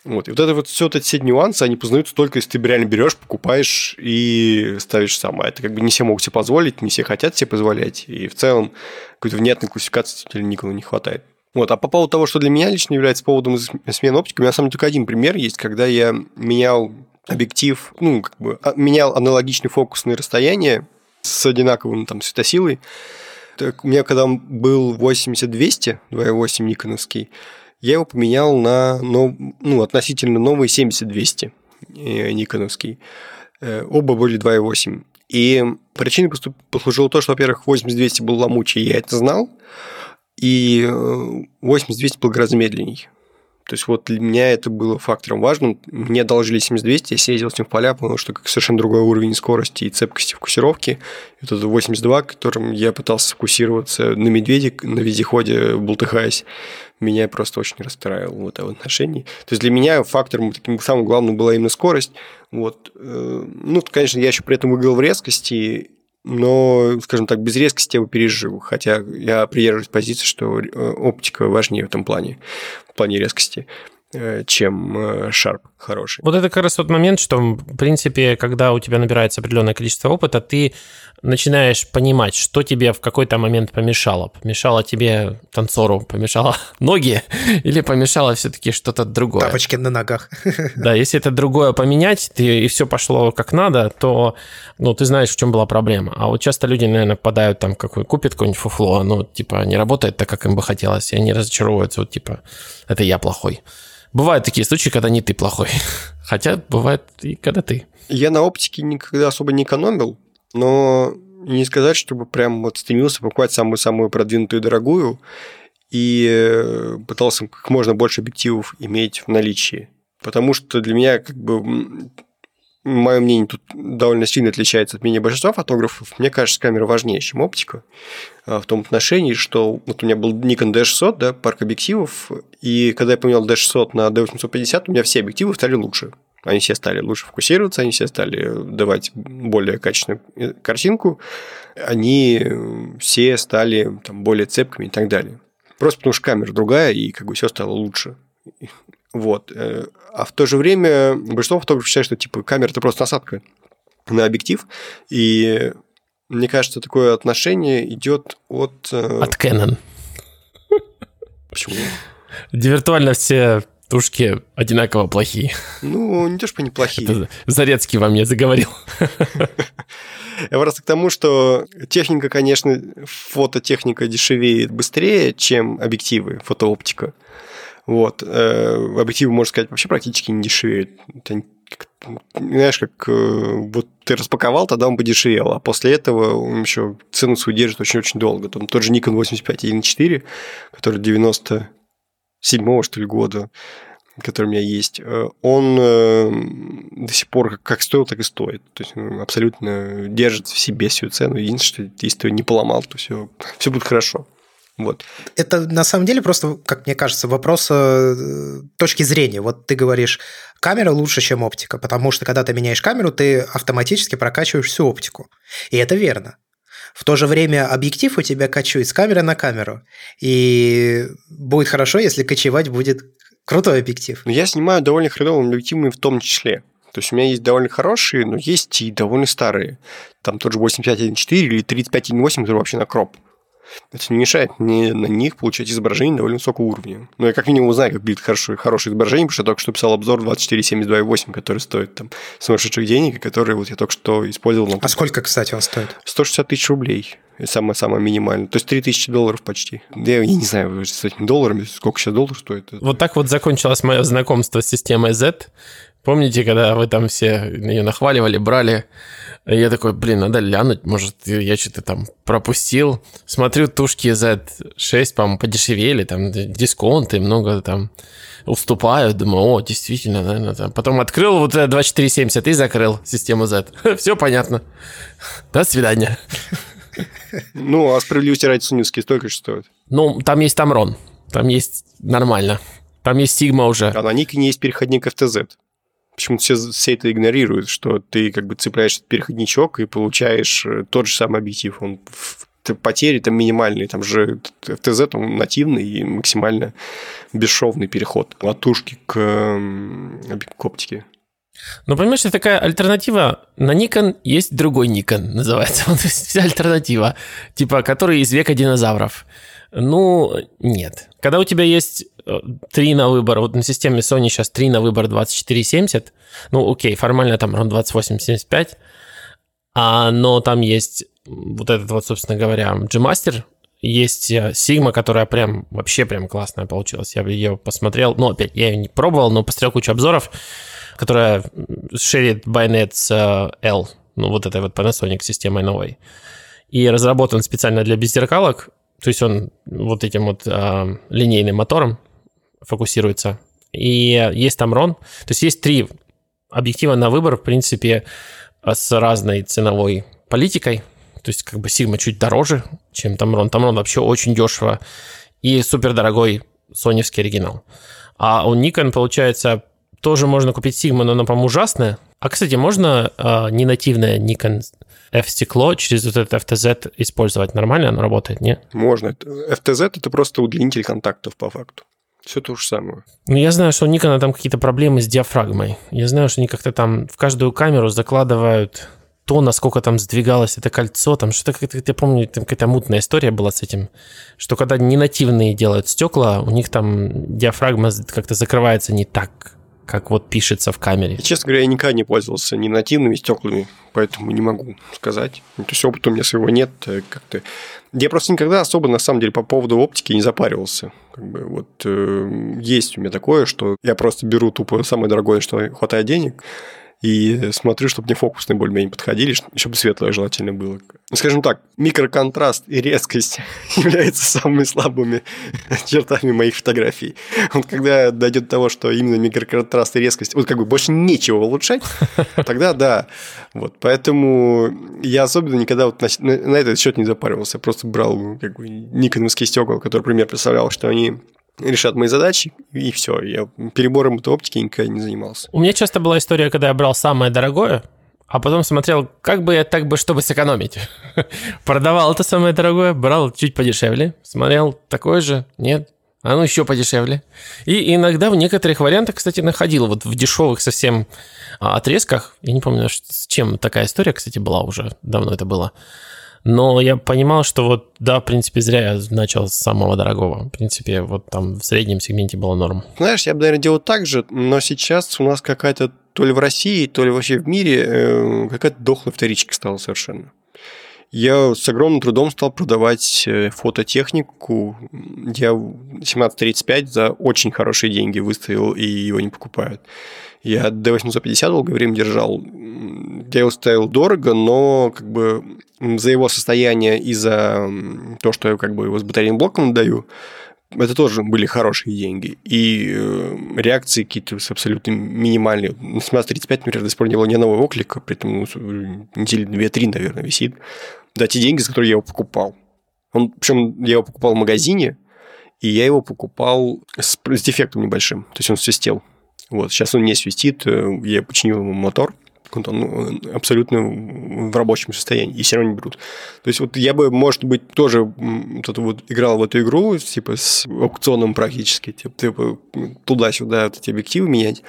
Вот. И вот это вот все вот эти все нюансы, они познаются только если ты реально берешь, покупаешь и ставишь сам. А это как бы не все могут себе позволить, не все хотят себе позволять. И в целом какой-то внятной классификации Никола не хватает. Вот. А по поводу того, что для меня лично является поводом смены оптики, у меня деле только один пример есть, когда я менял объектив, ну, как бы а, менял аналогичный фокусное расстояние с одинаковым там светосилой. Так, у меня когда был 80-200, 2.8 никоновский, я его поменял на ну, относительно новый 70-200 э, никоновский. Э, оба были 2.8. И причиной послужило то, что, во-первых, 80-200 был ломучий, я это знал, и 80-200 э, был гораздо медленней. То есть вот для меня это было фактором важным. Мне одолжили 7200, я съездил с ним в поля, потому что как совершенно другой уровень скорости и цепкости фокусировки. Это 82, которым я пытался фокусироваться на медведе, на вездеходе, бултыхаясь. Меня просто очень расстраивало в отношении. То есть для меня фактором таким самым главным была именно скорость. Вот. Э, ну, конечно, я еще при этом выиграл в резкости, но, скажем так, без резкости я бы пережил. Хотя я придерживаюсь позиции, что э, оптика важнее в этом плане, в плане резкости. Э, чем Sharp хороший. Вот это как раз тот момент, что, в принципе, когда у тебя набирается определенное количество опыта, ты начинаешь понимать, что тебе в какой-то момент помешало. Помешало тебе танцору, помешало [LAUGHS] ноги или помешало все-таки что-то другое. Тапочки на ногах. [LAUGHS] Да, если это другое поменять, ты, и все пошло как надо, то ну, ты знаешь, в чем была проблема. А вот часто люди, наверное, попадают там, какой, купят какое-нибудь фуфло, ну, типа, не работает так, как им бы хотелось, и они разочаровываются, вот, типа, это я плохой. Бывают такие случаи, когда не ты плохой. [LAUGHS] Хотя бывает и когда ты. Я на оптике никогда особо не экономил, но не сказать, чтобы прям вот стремился покупать самую-самую продвинутую дорогую и э, пытался как можно больше объективов иметь в наличии. Потому что для меня как бы мое мнение тут довольно сильно отличается от мнения большинства фотографов. Мне кажется, камера важнее, чем оптика. А, в том отношении, что вот у меня был Nikon D600, да, парк объективов, и когда я поменял D600 на D850, у меня все объективы стали лучше. Они все стали лучше фокусироваться, они все стали давать более качественную э, картинку, они все стали там, более цепкими и так далее. Просто потому что камера другая, и как бы все стало лучше. Вот. Э, а в то же время большинство фотографов считает, что типа камера это просто насадка на объектив, и мне кажется, такое отношение идет от... Э, от Canon. Почему? Виртуально все тушки одинаково плохие. Ну, не то, что они плохие. Это Зарецкий во мне заговорил. Я просто к тому, что техника, конечно, фототехника дешевеет быстрее, чем объективы, фотооптика. Вот. Э, объективы, можно сказать, вообще практически не дешевеют. Знаешь, как э, вот ты распаковал, тогда он подешевел, а после этого он еще цену свою держит очень-очень долго. Там тот же Nikon 85 1.4, который 97 что ли, года, который у меня есть, э, он до сих пор как стоил, так и стоит. То есть он абсолютно держит в себе всю цену. Единственное, что если ты его не поломал, то все, все будет хорошо. Вот. Это на самом деле просто, как мне кажется, вопрос э, точки зрения. Вот ты говоришь, камера лучше, чем оптика, потому что когда ты меняешь камеру, ты автоматически прокачиваешь всю оптику. И это верно. В то же время объектив у тебя качует с камеры на камеру. И будет хорошо, если качевать будет крутой объектив. Я снимаю довольно хреновыми объективами в том числе. То есть у меня есть довольно хорошие, но есть и довольно старые. Там тот же 85.1.4 или 35.1.8, который вообще на кроп. Это не мешает мне на них получать изображение довольно высокого уровня. Но я как минимум знаю, как будет хорошее, хорошее изображение, потому что я только что писал обзор 2472.8, который стоит там сумасшедших денег, и который вот я только что использовал. На... А сколько, кстати, он стоит? 160 тысяч рублей. Самое-самое минимальное. То есть 3000 долларов почти. Я, я не знаю, с этими долларами, сколько сейчас долларов стоит. Вот так вот закончилось мое знакомство с системой Z. Помните, когда вы там все ее нахваливали, брали? Я такой, блин, надо глянуть, может, я что-то там пропустил. Смотрю, тушки Z6, по-моему, подешевели, там дисконты, много там уступают. Думаю, о, действительно, наверное, там. Потом открыл вот 2470 и закрыл систему Z. [LAUGHS] Все понятно. До свидания. Ну, а справедливости ради суневские столько же стоят. Ну, там есть Тамрон. Там есть нормально. Там есть Сигма уже. А на Никоне есть переходник FTZ. Почему-то все, все это игнорируют, что ты как бы цепляешь этот переходничок и получаешь э, тот же самый объектив. Он потери там минимальные, там же FTZ он нативный и максимально бесшовный переход от тушки к, к оптике. Ну, понимаешь, это такая альтернатива. На Nikon есть другой Nikon, называется. [LAUGHS] Вот вся альтернатива, типа, который из века динозавров. Ну, нет. Когда у тебя есть э, три на выбор, вот на системе Sony сейчас три на выбор 2470, ну, окей, формально там ровно 2875, а, но там есть вот этот вот, собственно говоря, G-Master, есть э, Sigma, которая прям вообще прям классная получилась. Я ее посмотрел, ну, опять, я ее не пробовал, но посмотрел кучу обзоров, которая шерит Bayonets э, L, ну, вот этой вот Panasonic системой новой. И разработан специально для беззеркалок, то есть он вот этим вот э, линейным мотором фокусируется. и есть Tamron. То есть есть три объектива на выбор, в принципе, с разной ценовой политикой. То есть как бы Sigma чуть дороже, чем Tamron. Tamron вообще очень дешево и супер дорогой соневский оригинал. А у Nikon, получается, тоже можно купить Sigma, но она, по-моему, ужасная. А, кстати, можно э, не нативное Nikon F-стекло через вот этот FTZ использовать? Нормально оно работает, не? Можно. FTZ – это просто удлинитель контактов по факту. Все то же самое. Ну, я знаю, что у Никона там какие-то проблемы с диафрагмой. Я знаю, что они как-то там в каждую камеру закладывают то, насколько там сдвигалось это кольцо, там что-то, я помню, там какая-то мутная история была с этим, что когда не нативные делают стекла, у них там диафрагма как-то закрывается не так, как вот пишется в камере. Честно говоря, я никогда не пользовался ни нативными стеклами, поэтому не могу сказать. То есть опыта у меня своего нет. Э, как-то... Я просто никогда особо, на самом деле, по поводу оптики не запаривался. Как бы, вот э, есть у меня такое, что я просто беру тупо самое дорогое, что хватает денег, и смотрю, чтобы мне фокусные более-менее подходили, чтобы светлое желательно было. Скажем так, микроконтраст и резкость [LAUGHS] являются самыми слабыми [LAUGHS] чертами моих фотографий. Вот когда дойдет до того, что именно микроконтраст и резкость, вот как бы больше нечего улучшать, [LAUGHS] тогда да. Вот, поэтому я особенно никогда вот на, на этот счет не запаривался. Я просто брал как бы никоновские стекла, которые пример представлял, что они решат мои задачи, и все. Я перебором этой оптики никогда не занимался. У меня часто была история, когда я брал самое дорогое, а потом смотрел, как бы я так бы, чтобы сэкономить. [LAUGHS] Продавал это самое дорогое, брал чуть подешевле, смотрел, такое же, нет, а ну еще подешевле. И иногда в некоторых вариантах, кстати, находил вот в дешевых совсем а, отрезках, я не помню, с чем такая история, кстати, была уже, давно это было, но я понимал, что вот, да, в принципе, зря я начал с самого дорогого. В принципе, вот там в среднем сегменте было норм. Знаешь, я бы, наверное, делал так же, но сейчас у нас какая-то то ли в России, то ли вообще в мире э, какая-то дохлая вторичка стала совершенно. Я с огромным трудом стал продавать э, фототехнику. Я 1735 за очень хорошие деньги выставил, и его не покупают. Я D850 долгое время держал. Я его ставил дорого, но как бы за его состояние и за то, что я как бы его с батарейным блоком даю, это тоже были хорошие деньги. И э, реакции какие-то абсолютно минимальные. На 1735, например, до сих пор не было ни одного оклика, при этом ну, недели 2-3, наверное, висит. Да, те деньги, за которые я его покупал. Он, причем я его покупал в магазине, и я его покупал с, с дефектом небольшим. То есть он свистел. Вот, сейчас он не свистит, э, я починил ему мотор, он ну, абсолютно в рабочем состоянии, и все равно не берут. То есть, вот я бы, может быть, тоже вот, вот играл в эту игру, типа, с аукционом практически, типа, типа туда-сюда вот эти объективы менять,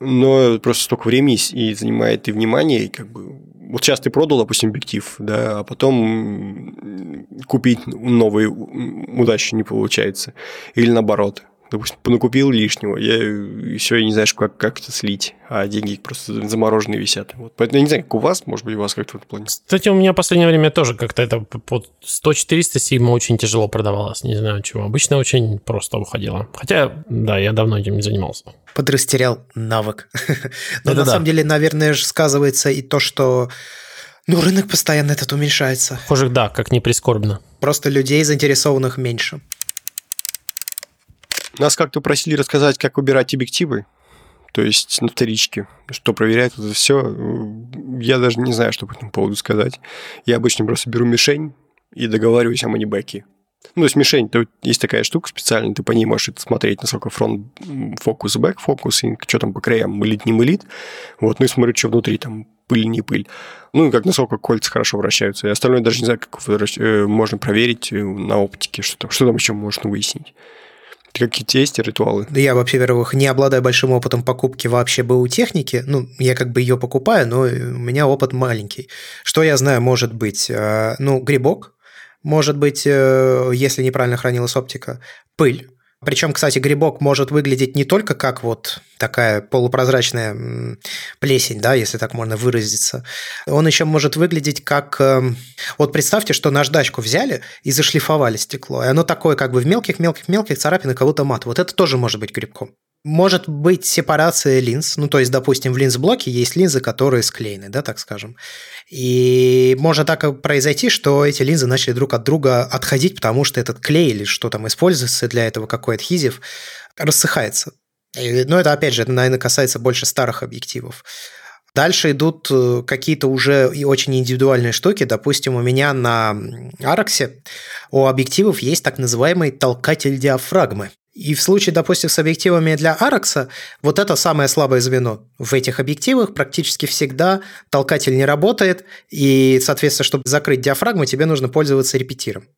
но просто столько времени и занимает и внимание, и как бы вот сейчас ты продал, допустим, объектив, да, а потом купить новый удачи не получается. Или наоборот допустим, накупил лишнего, я еще не знаешь, как, как это слить, а деньги просто замороженные висят. Вот. Поэтому я не знаю, как у вас, может быть, у вас как-то в этом плане. Кстати, у меня в последнее время тоже как-то это под 100-400 сигма очень тяжело продавалось, не знаю чего. Обычно очень просто уходило. Хотя, да, я давно этим не занимался. Подрастерял навык. [LAUGHS] Но на самом деле, наверное, же сказывается и то, что ну, рынок постоянно этот уменьшается. Похоже, да, как не прискорбно. Просто людей, заинтересованных меньше. Нас как-то просили рассказать, как выбирать объективы, то есть на вторичке, что проверяет это все. Я даже не знаю, что по этому поводу сказать. Я обычно просто беру мишень и договариваюсь о манибеке. Ну, то есть мишень, то есть такая штука специальная, ты по ней можешь смотреть, насколько фронт фокус, бэк фокус, и что там по краям, мылит, не мылит. Вот, ну и смотрю, что внутри, там пыль, не пыль. Ну, и как насколько кольца хорошо вращаются. И остальное даже не знаю, как э, можно проверить на оптике, что там, что там еще можно выяснить. Какие-то есть ритуалы? Я вообще, во-первых, не обладаю большим опытом покупки вообще БУ техники. Ну, я как бы ее покупаю, но у меня опыт маленький. Что я знаю, может быть, э, ну, грибок, может быть, э, если неправильно хранилась оптика, пыль, причем, кстати, грибок может выглядеть не только как вот такая полупрозрачная плесень, да, если так можно выразиться. Он еще может выглядеть как... Эм, вот представьте, что наждачку взяли и зашлифовали стекло, и оно такое как бы в мелких-мелких-мелких царапинах, будто мат. Вот это тоже может быть грибком. Может быть сепарация линз, ну то есть, допустим, в линз-блоке есть линзы, которые склеены, да, так скажем. И может так произойти, что эти линзы начали друг от друга отходить, потому что этот клей или что там используется для этого, какой адхезив, рассыхается. И, ну, это, опять же, это, наверное, касается больше старых объективов. Дальше идут э, какие-то уже и очень индивидуальные штуки. Допустим, у меня на Араксе у объективов есть так называемый толкатель диафрагмы. И в случае, допустим, с объективами для Аракса, вот это самое слабое звено. В этих объективах практически всегда толкатель не работает, и, соответственно, чтобы закрыть диафрагму, тебе нужно пользоваться репетиром.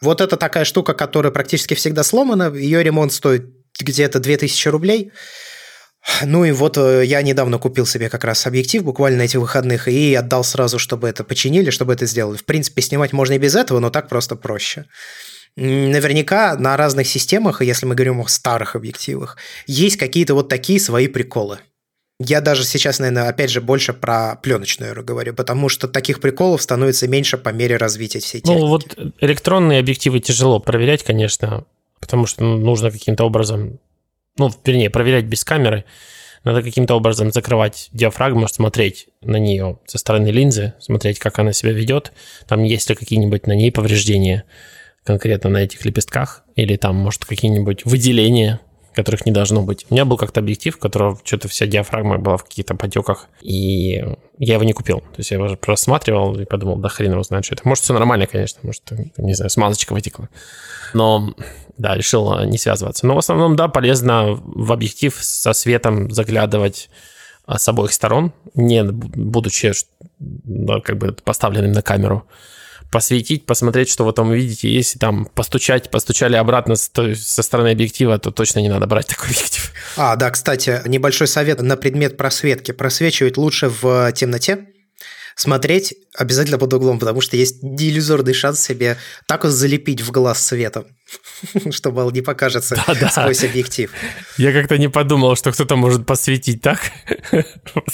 Вот это такая штука, которая практически всегда сломана, ее ремонт стоит где-то 2000 рублей – ну и вот э, я недавно купил себе как раз объектив, буквально на этих выходных, и отдал сразу, чтобы это починили, чтобы это сделали. В принципе, снимать можно и без этого, но так просто проще. Наверняка на разных системах, если мы говорим о старых объективах, есть какие-то вот такие свои приколы. Я даже сейчас, наверное, опять же, больше про пленочную говорю, потому что таких приколов становится меньше по мере развития всей техники. Ну, вот электронные объективы тяжело проверять, конечно, потому что нужно каким-то образом ну, вернее, проверять без камеры, надо каким-то образом закрывать диафрагму, смотреть на нее со стороны линзы, смотреть, как она себя ведет, там есть ли какие-нибудь на ней повреждения конкретно на этих лепестках, или там, может, какие-нибудь выделения, которых не должно быть. У меня был как-то объектив, у которого что-то вся диафрагма была в каких-то потеках, и я его не купил. То есть я его просматривал и подумал, да хрен его знает, что это. Может, все нормально, конечно, может, не знаю, смазочка вытекла. Но, да, решил не связываться. Но в основном, да, полезно в объектив со светом заглядывать а, с обоих сторон, не будучи как бы поставленным на камеру посветить, посмотреть, что вы там увидите. Если там постучать, постучали обратно со стороны объектива, то точно не надо брать такой [LAUGHS] объектив. А, да, кстати, небольшой совет на предмет просветки. Просвечивать лучше в темноте, смотреть обязательно под углом, потому что есть иллюзорный шанс себе так вот залепить в глаз светом, [LAUGHS] что, мол, не покажется да, да. сквозь объектив. Я как-то не подумал, что кто-то может посветить так. [LAUGHS]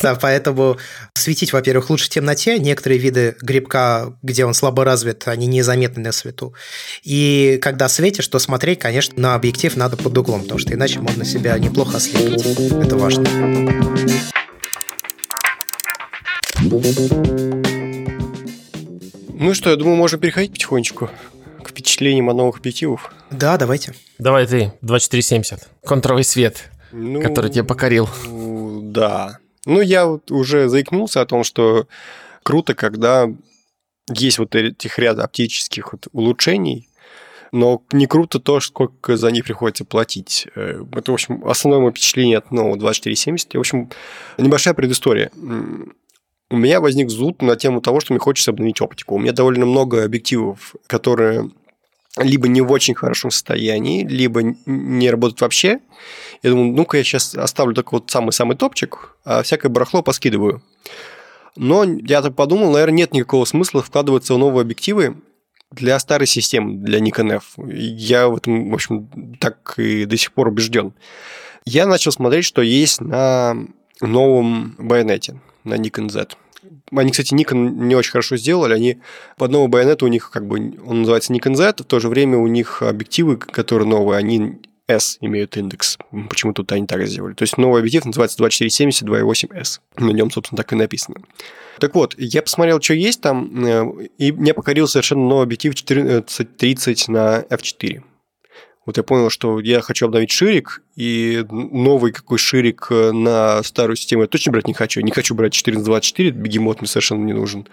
Да, поэтому светить, во-первых, лучше в темноте. Некоторые виды грибка, где он слабо развит, они незаметны на свету. И когда светишь, то смотреть, конечно, на объектив надо под углом, потому что иначе можно себя неплохо ослепить. Это важно. Ну что, я думаю, можно переходить потихонечку к впечатлениям от новых объективов. Да, давайте. Давай ты, 2470. Контровый свет, ну, который тебя покорил. Да. Ну, я вот уже заикнулся о том, что круто, когда есть вот этих ряд оптических вот улучшений, но не круто то, сколько за них приходится платить. Э, это, в общем, основное мое впечатление от нового 2470. В общем, небольшая предыстория у меня возник зуд на тему того, что мне хочется обновить оптику. У меня довольно много объективов, которые либо не в очень хорошем состоянии, либо не работают вообще. Я думаю, ну-ка я сейчас оставлю только вот самый-самый топчик, а всякое барахло поскидываю. Но я так подумал, наверное, нет никакого смысла вкладываться в новые объективы для старой системы, для Nikon F. Я в этом, в общем, так и до сих пор убежден. Я начал смотреть, что есть на новом байонете на Nikon Z. Они, кстати, Nikon не очень хорошо сделали. Они в одного байонета у них как бы он называется Nikon Z, в то же время у них объективы, которые новые, они S имеют индекс. Почему тут они так сделали? То есть новый объектив называется 2470 2.8S. На нем, собственно, так и написано. Так вот, я посмотрел, что есть там, э, и мне покорил совершенно новый объектив 1430 на f4. Вот я понял, что я хочу обновить ширик, и новый какой ширик э, на старую систему я точно брать не хочу. Не хочу брать 1424, бегемот мне совершенно не нужен.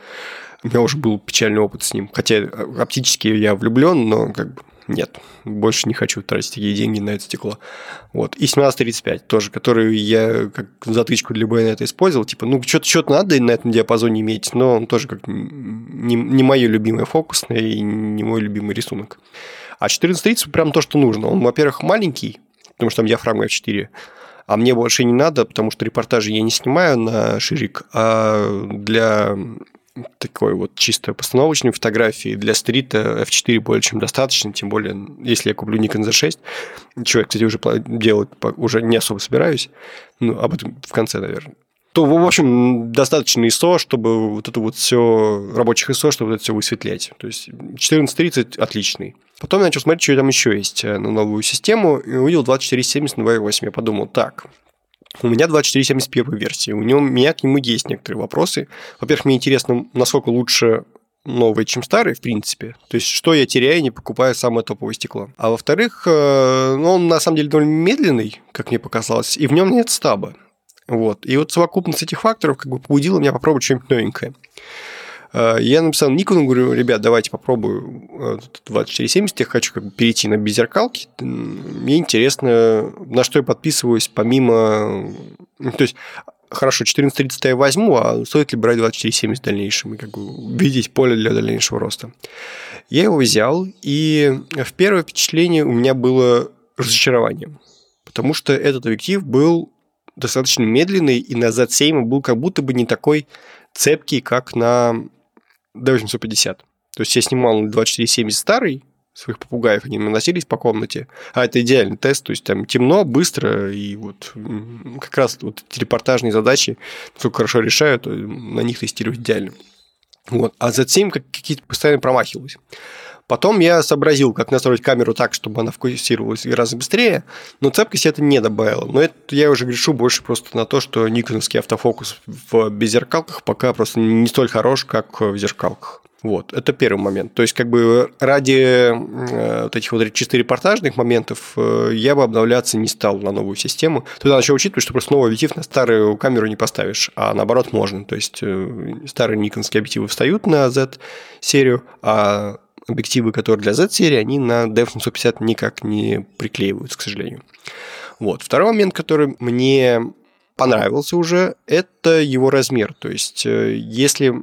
У меня уже был печальный опыт с ним. Хотя э, оптически я влюблен, но как бы нет, больше не хочу тратить такие деньги на это стекло. Вот. И 1735 тоже, который я как затычку для байонета использовал. Типа, ну, что-то что надо на этом диапазоне иметь, но он тоже как не, не мое любимое фокусное и не мой любимый рисунок. А 1430 прям то, что нужно. Он, во-первых, маленький, потому что там диафрагма F4, а мне больше не надо, потому что репортажи я не снимаю на ширик, а для такой вот чисто постановочной фотографии для стрита F4 более чем достаточно, тем более, если я куплю Nikon Z6, чего я, кстати, уже делать уже не особо собираюсь, ну, об этом в конце, наверное то, в общем, достаточно ISO, чтобы вот это вот все, рабочих ISO, чтобы это все высветлять. То есть 1430 отличный. Потом я начал смотреть, что там еще есть э, на новую систему, и увидел 2470 на 2.8. Я подумал, так, у меня 2470 первой версии, у него, у меня к нему есть некоторые вопросы. Во-первых, мне интересно, насколько лучше новые, чем старые, в принципе. То есть, что я теряю, не покупая самое топовое стекло. А во-вторых, э, ну, он на самом деле довольно медленный, как мне показалось, и в нем нет стаба. Вот. И вот совокупность этих факторов как бы побудила меня попробовать что-нибудь новенькое. Э, я написал Никону, говорю, ребят, давайте попробую 2470, я хочу как бы перейти на беззеркалки. Мне интересно, на что я подписываюсь, помимо... Ну, то есть, хорошо, 1430 я возьму, а стоит ли брать 2470 в дальнейшем и как бы видеть поле для дальнейшего роста. Я его взял, и в первое впечатление у меня было разочарование, потому что этот объектив был достаточно медленный, и на Z7 был как будто бы не такой цепкий, как на D850. То есть я снимал на 2470 старый, своих попугаев, они наносились по комнате. А это идеальный тест, то есть там темно, быстро, и вот как раз вот телепортажные задачи, насколько хорошо решают, на них тестировать идеально. Вот. А Z7 какие-то постоянно промахивалось. Потом я сообразил, как настроить камеру так, чтобы она фокусировалась гораздо быстрее, но цепкость это не добавила. Но это я уже грешу больше просто на то, что никоновский автофокус в беззеркалках пока просто не столь хорош, как в зеркалках. Вот, это первый момент. То есть, как бы ради э, вот этих вот чисто репортажных моментов э, я бы обновляться не стал на новую систему. Тут надо еще учитывать, что просто новый объектив на старую камеру не поставишь, а наоборот можно. То есть, э, старые никонские объективы встают на Z-серию, а объективы, которые для Z-серии, они на DF750 никак не приклеиваются, к сожалению. Вот. Второй момент, который мне понравился уже, это его размер. То есть, э, если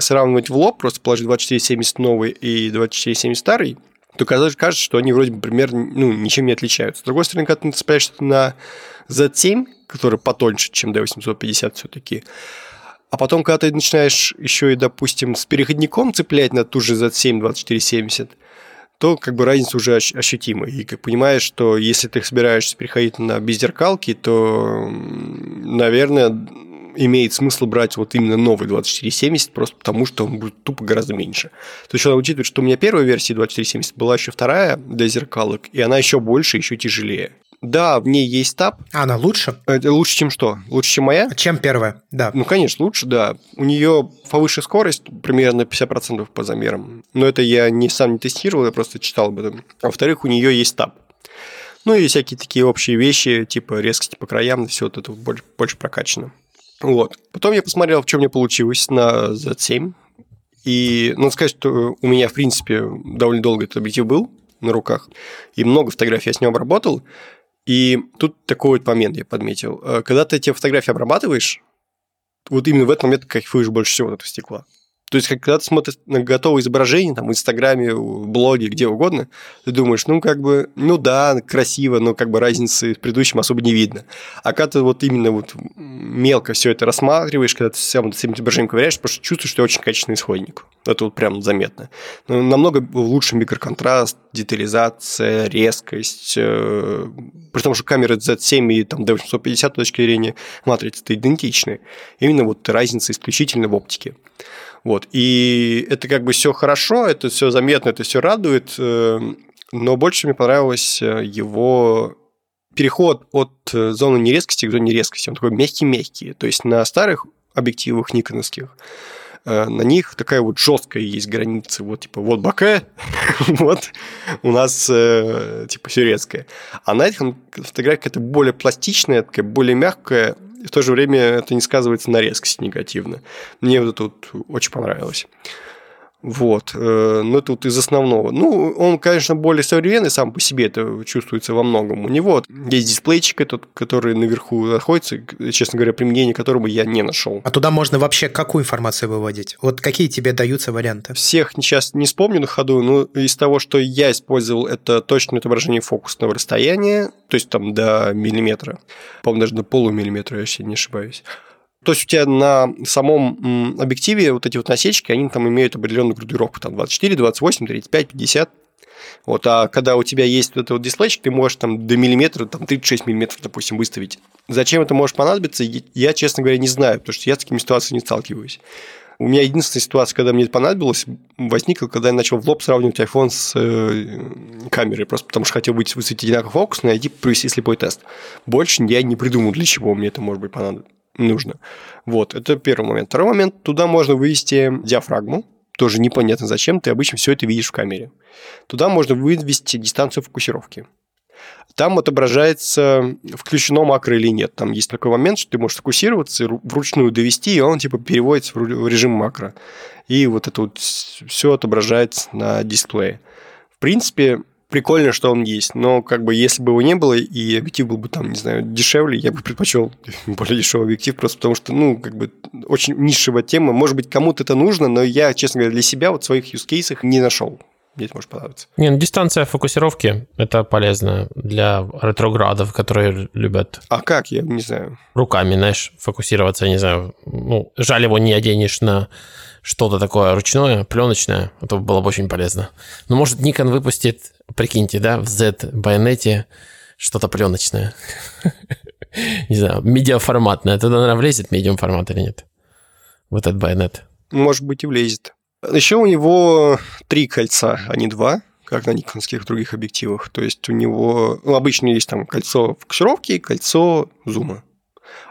сравнивать в лоб, просто положить 2470 новый и 2470 старый, то кажется, что они вроде бы примерно ну, ничем не отличаются. С другой стороны, когда ты цепляешься на Z7, который потоньше, чем D850 все-таки, а потом, когда ты начинаешь еще и, допустим, с переходником цеплять на ту же Z7 2470, то как бы разница уже ощутима. И как понимаешь, что если ты собираешься переходить на беззеркалки, то, наверное, имеет смысл брать вот именно новый 2470, просто потому что он будет тупо гораздо меньше. То есть, надо учитывать, что у меня первая версия 2470 была еще вторая для зеркалок, и она еще больше, еще тяжелее. Да, в ней есть таб. А она лучше? Это лучше, чем что? Лучше, чем моя? Чем первая, да. Ну, конечно, лучше, да. У нее повыше скорость, примерно 50% по замерам. Но это я не сам не тестировал, я просто читал об этом. А во-вторых, у нее есть таб. Ну и всякие такие общие вещи, типа резкости по краям, все вот это больше, больше прокачано. Вот. Потом я посмотрел, в чем мне получилось на Z7. И надо сказать, что у меня, в принципе, довольно долго этот объектив был на руках, и много фотографий я с ним обработал. И тут такой вот момент я подметил. Э, когда ты эти фотографии обрабатываешь, вот именно в этот момент кайфуешь больше всего от этого стекла. То есть, когда ты смотришь на готовое изображение, там, в Инстаграме, в блоге, где угодно, ты думаешь, ну, как бы, ну да, красиво, но как бы разницы с предыдущим особо не видно. А когда ты вот именно вот мелко все это рассматриваешь, когда ты сам с этим изображением ковыряешь, просто чувствуешь, что очень качественный исходник. Это вот прям заметно. Но намного лучше микроконтраст, детализация, резкость. Э, при том, что камеры Z7 и там D850 точки зрения матрицы идентичны. Именно вот разница исключительно в оптике. Вот. И это как бы все хорошо, это все заметно, это все радует, э, но больше мне понравилось э, его переход от э, зоны нерезкости к зоне резкости. Он такой мягкий-мягкий. То есть на старых объективах никоновских на них такая вот жесткая есть граница, вот типа вот боке, [LAUGHS] вот у нас типа все резкое. А на этих фотография какая-то более пластичная, такая более мягкая, в то же время это не сказывается на резкости негативно. Мне вот это вот очень понравилось. Вот. Это вот из основного. Ну, он, конечно, более современный сам по себе, это чувствуется во многом. У него есть дисплейчик этот, который наверху находится, честно говоря, применение которого я не нашел. А туда можно вообще какую информацию выводить? Вот какие тебе даются варианты? Всех сейчас не вспомню на ходу, но из того, что я использовал, это точное отображение фокусного расстояния, то есть там до миллиметра. По-моему, даже до полумиллиметра, если не ошибаюсь. То есть у тебя на самом объективе вот эти вот насечки, они там имеют определенную градуировку, там 24, 28, 35, 50. Вот, а когда у тебя есть вот этот вот дисплейчик, ты можешь там до миллиметра, там 36 миллиметров, допустим, выставить. Зачем это может понадобиться, я, честно говоря, не знаю, потому что я с такими ситуациями не сталкиваюсь. У меня единственная ситуация, когда мне это понадобилось, возникла, когда я начал в лоб сравнивать iPhone с э, камерой, просто потому что хотел быть высветить одинаково фокус, найти провести слепой тест. Больше я не придумал, для чего мне это может быть понадобится нужно. Вот, это первый момент. Второй момент, туда можно вывести диафрагму, тоже непонятно зачем, ты обычно все это видишь в камере. Туда можно вывести дистанцию фокусировки. Там отображается, включено макро или нет. Там есть такой момент, что ты можешь фокусироваться, вручную довести, и он типа переводится в режим макро. И вот это вот все отображается на дисплее. В принципе, прикольно, что он есть, но как бы если бы его не было, и объектив был бы там, не знаю, дешевле, я бы предпочел [LAUGHS] более дешевый объектив, просто потому что, ну, как бы очень нишевая тема. Может быть, кому-то это нужно, но я, честно говоря, для себя вот в своих use cases не нашел. Это может понравиться. Не, ну, дистанция фокусировки – это полезно для ретроградов, которые любят... А как? Я не знаю. Руками, знаешь, фокусироваться, не знаю. Ну, жаль, его не оденешь на что-то такое ручное, пленочное, это было бы очень полезно. Но может Nikon выпустит, прикиньте, да, в Z-байонете что-то пленочное. [LAUGHS] Не знаю, медиаформатное. Туда, наверное, влезет медиум формат или нет? В этот байонет. Может быть, и влезет. Еще у него три кольца, а не два, как на никонских других объективах. То есть у него ну, обычно есть там кольцо фокусировки и кольцо зума.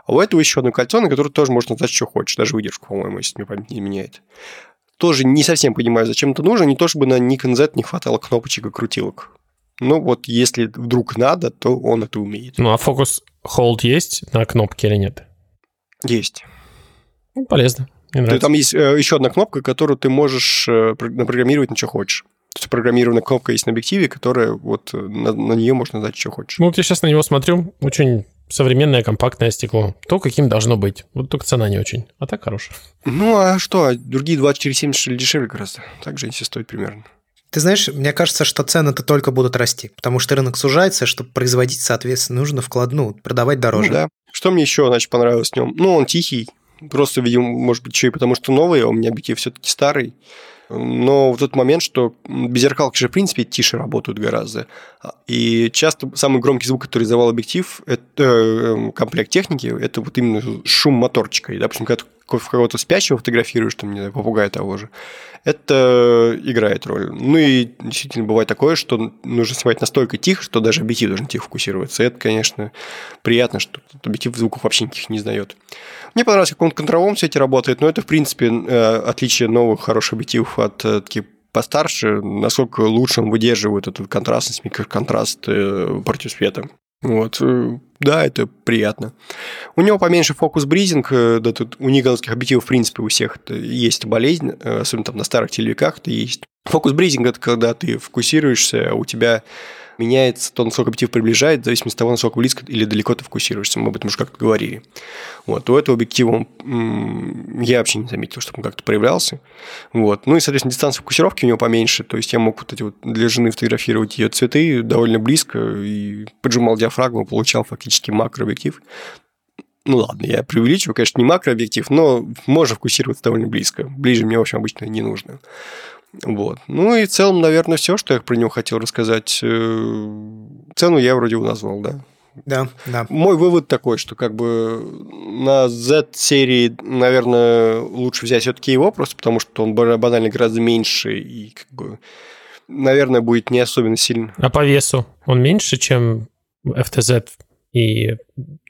А у этого еще одно кольцо, на которое тоже можно назвать, что хочешь, даже выдержку, по-моему, если мне память не меняет. Тоже не совсем понимаю, зачем это нужно, не то чтобы на Nikon Z не хватало кнопочек и крутилок. Ну вот, если вдруг надо, то он это умеет. Ну а фокус hold есть на кнопке или нет? Есть. Ну, полезно. Ты, там есть э, еще одна кнопка, которую ты можешь э, напрограммировать на что хочешь. То есть программированная кнопка есть на объективе, которая вот э, на, на нее можно дать, что хочешь. Ну, вот я сейчас на него смотрю, очень современное компактное стекло. То, каким должно быть. Вот только цена не очень. А так хорошая. Ну, а что? Другие 24,70 дешевле гораздо. Так же если стоит примерно. Ты знаешь, мне кажется, что цены-то только будут расти, потому что рынок сужается, чтобы производить, соответственно, нужно вкладну, продавать дороже. Ну, да. Что мне еще, значит, понравилось в нем? Ну, он тихий, Просто, видимо, может быть, еще и потому, что новый, а у меня объектив все-таки старый. Но в тот момент, что беззеркалки же, в принципе, тише работают гораздо. И часто самый громкий звук, который издавал объектив, это э, комплект техники, это вот именно шум моторчика. И, допустим, когда кого-то спящего фотографируешь, там, не знаю, попугая того же, это играет роль. Ну и действительно бывает такое, что нужно снимать настолько тихо, что даже объектив должен тихо фокусироваться. И это, конечно, приятно, что объектив звуков вообще никаких не издает. Мне понравилось, как он в контровом свете работает, но это, в принципе, э, отличие новых хороших объективов от э, таких постарше, насколько лучше он выдерживает эту контрастность, микроконтраст э, против света. Вот. Да, это приятно. У него поменьше фокус-бризинг. Да, тут у никоновских объективов, в принципе, у всех есть болезнь, особенно там на старых телевиках это есть. Фокус-бризинг – это когда ты фокусируешься, а у тебя меняется то, насколько объектив приближает, в зависимости от того, насколько близко или далеко ты фокусируешься. Мы об этом уже как-то говорили. Вот. У этого объектива я вообще не заметил, чтобы он как-то проявлялся. Вот. Ну и, соответственно, дистанция фокусировки у него поменьше. То есть я мог вот эти вот для жены фотографировать ее цветы довольно близко и поджимал диафрагму, получал фактически макрообъектив. Ну ладно, я преувеличиваю, конечно, не макрообъектив, но можно фокусироваться довольно близко. Ближе мне, в общем, обычно не нужно. Вот. Ну и в целом, наверное, все, что я про него хотел рассказать. Э, цену я вроде назвал, да. Да, да. Мой вывод такой, что как бы на Z-серии, наверное, лучше взять все-таки его, просто потому что он банально гораздо меньше и как бы, наверное, будет не особенно сильно. А по весу он меньше, чем FTZ и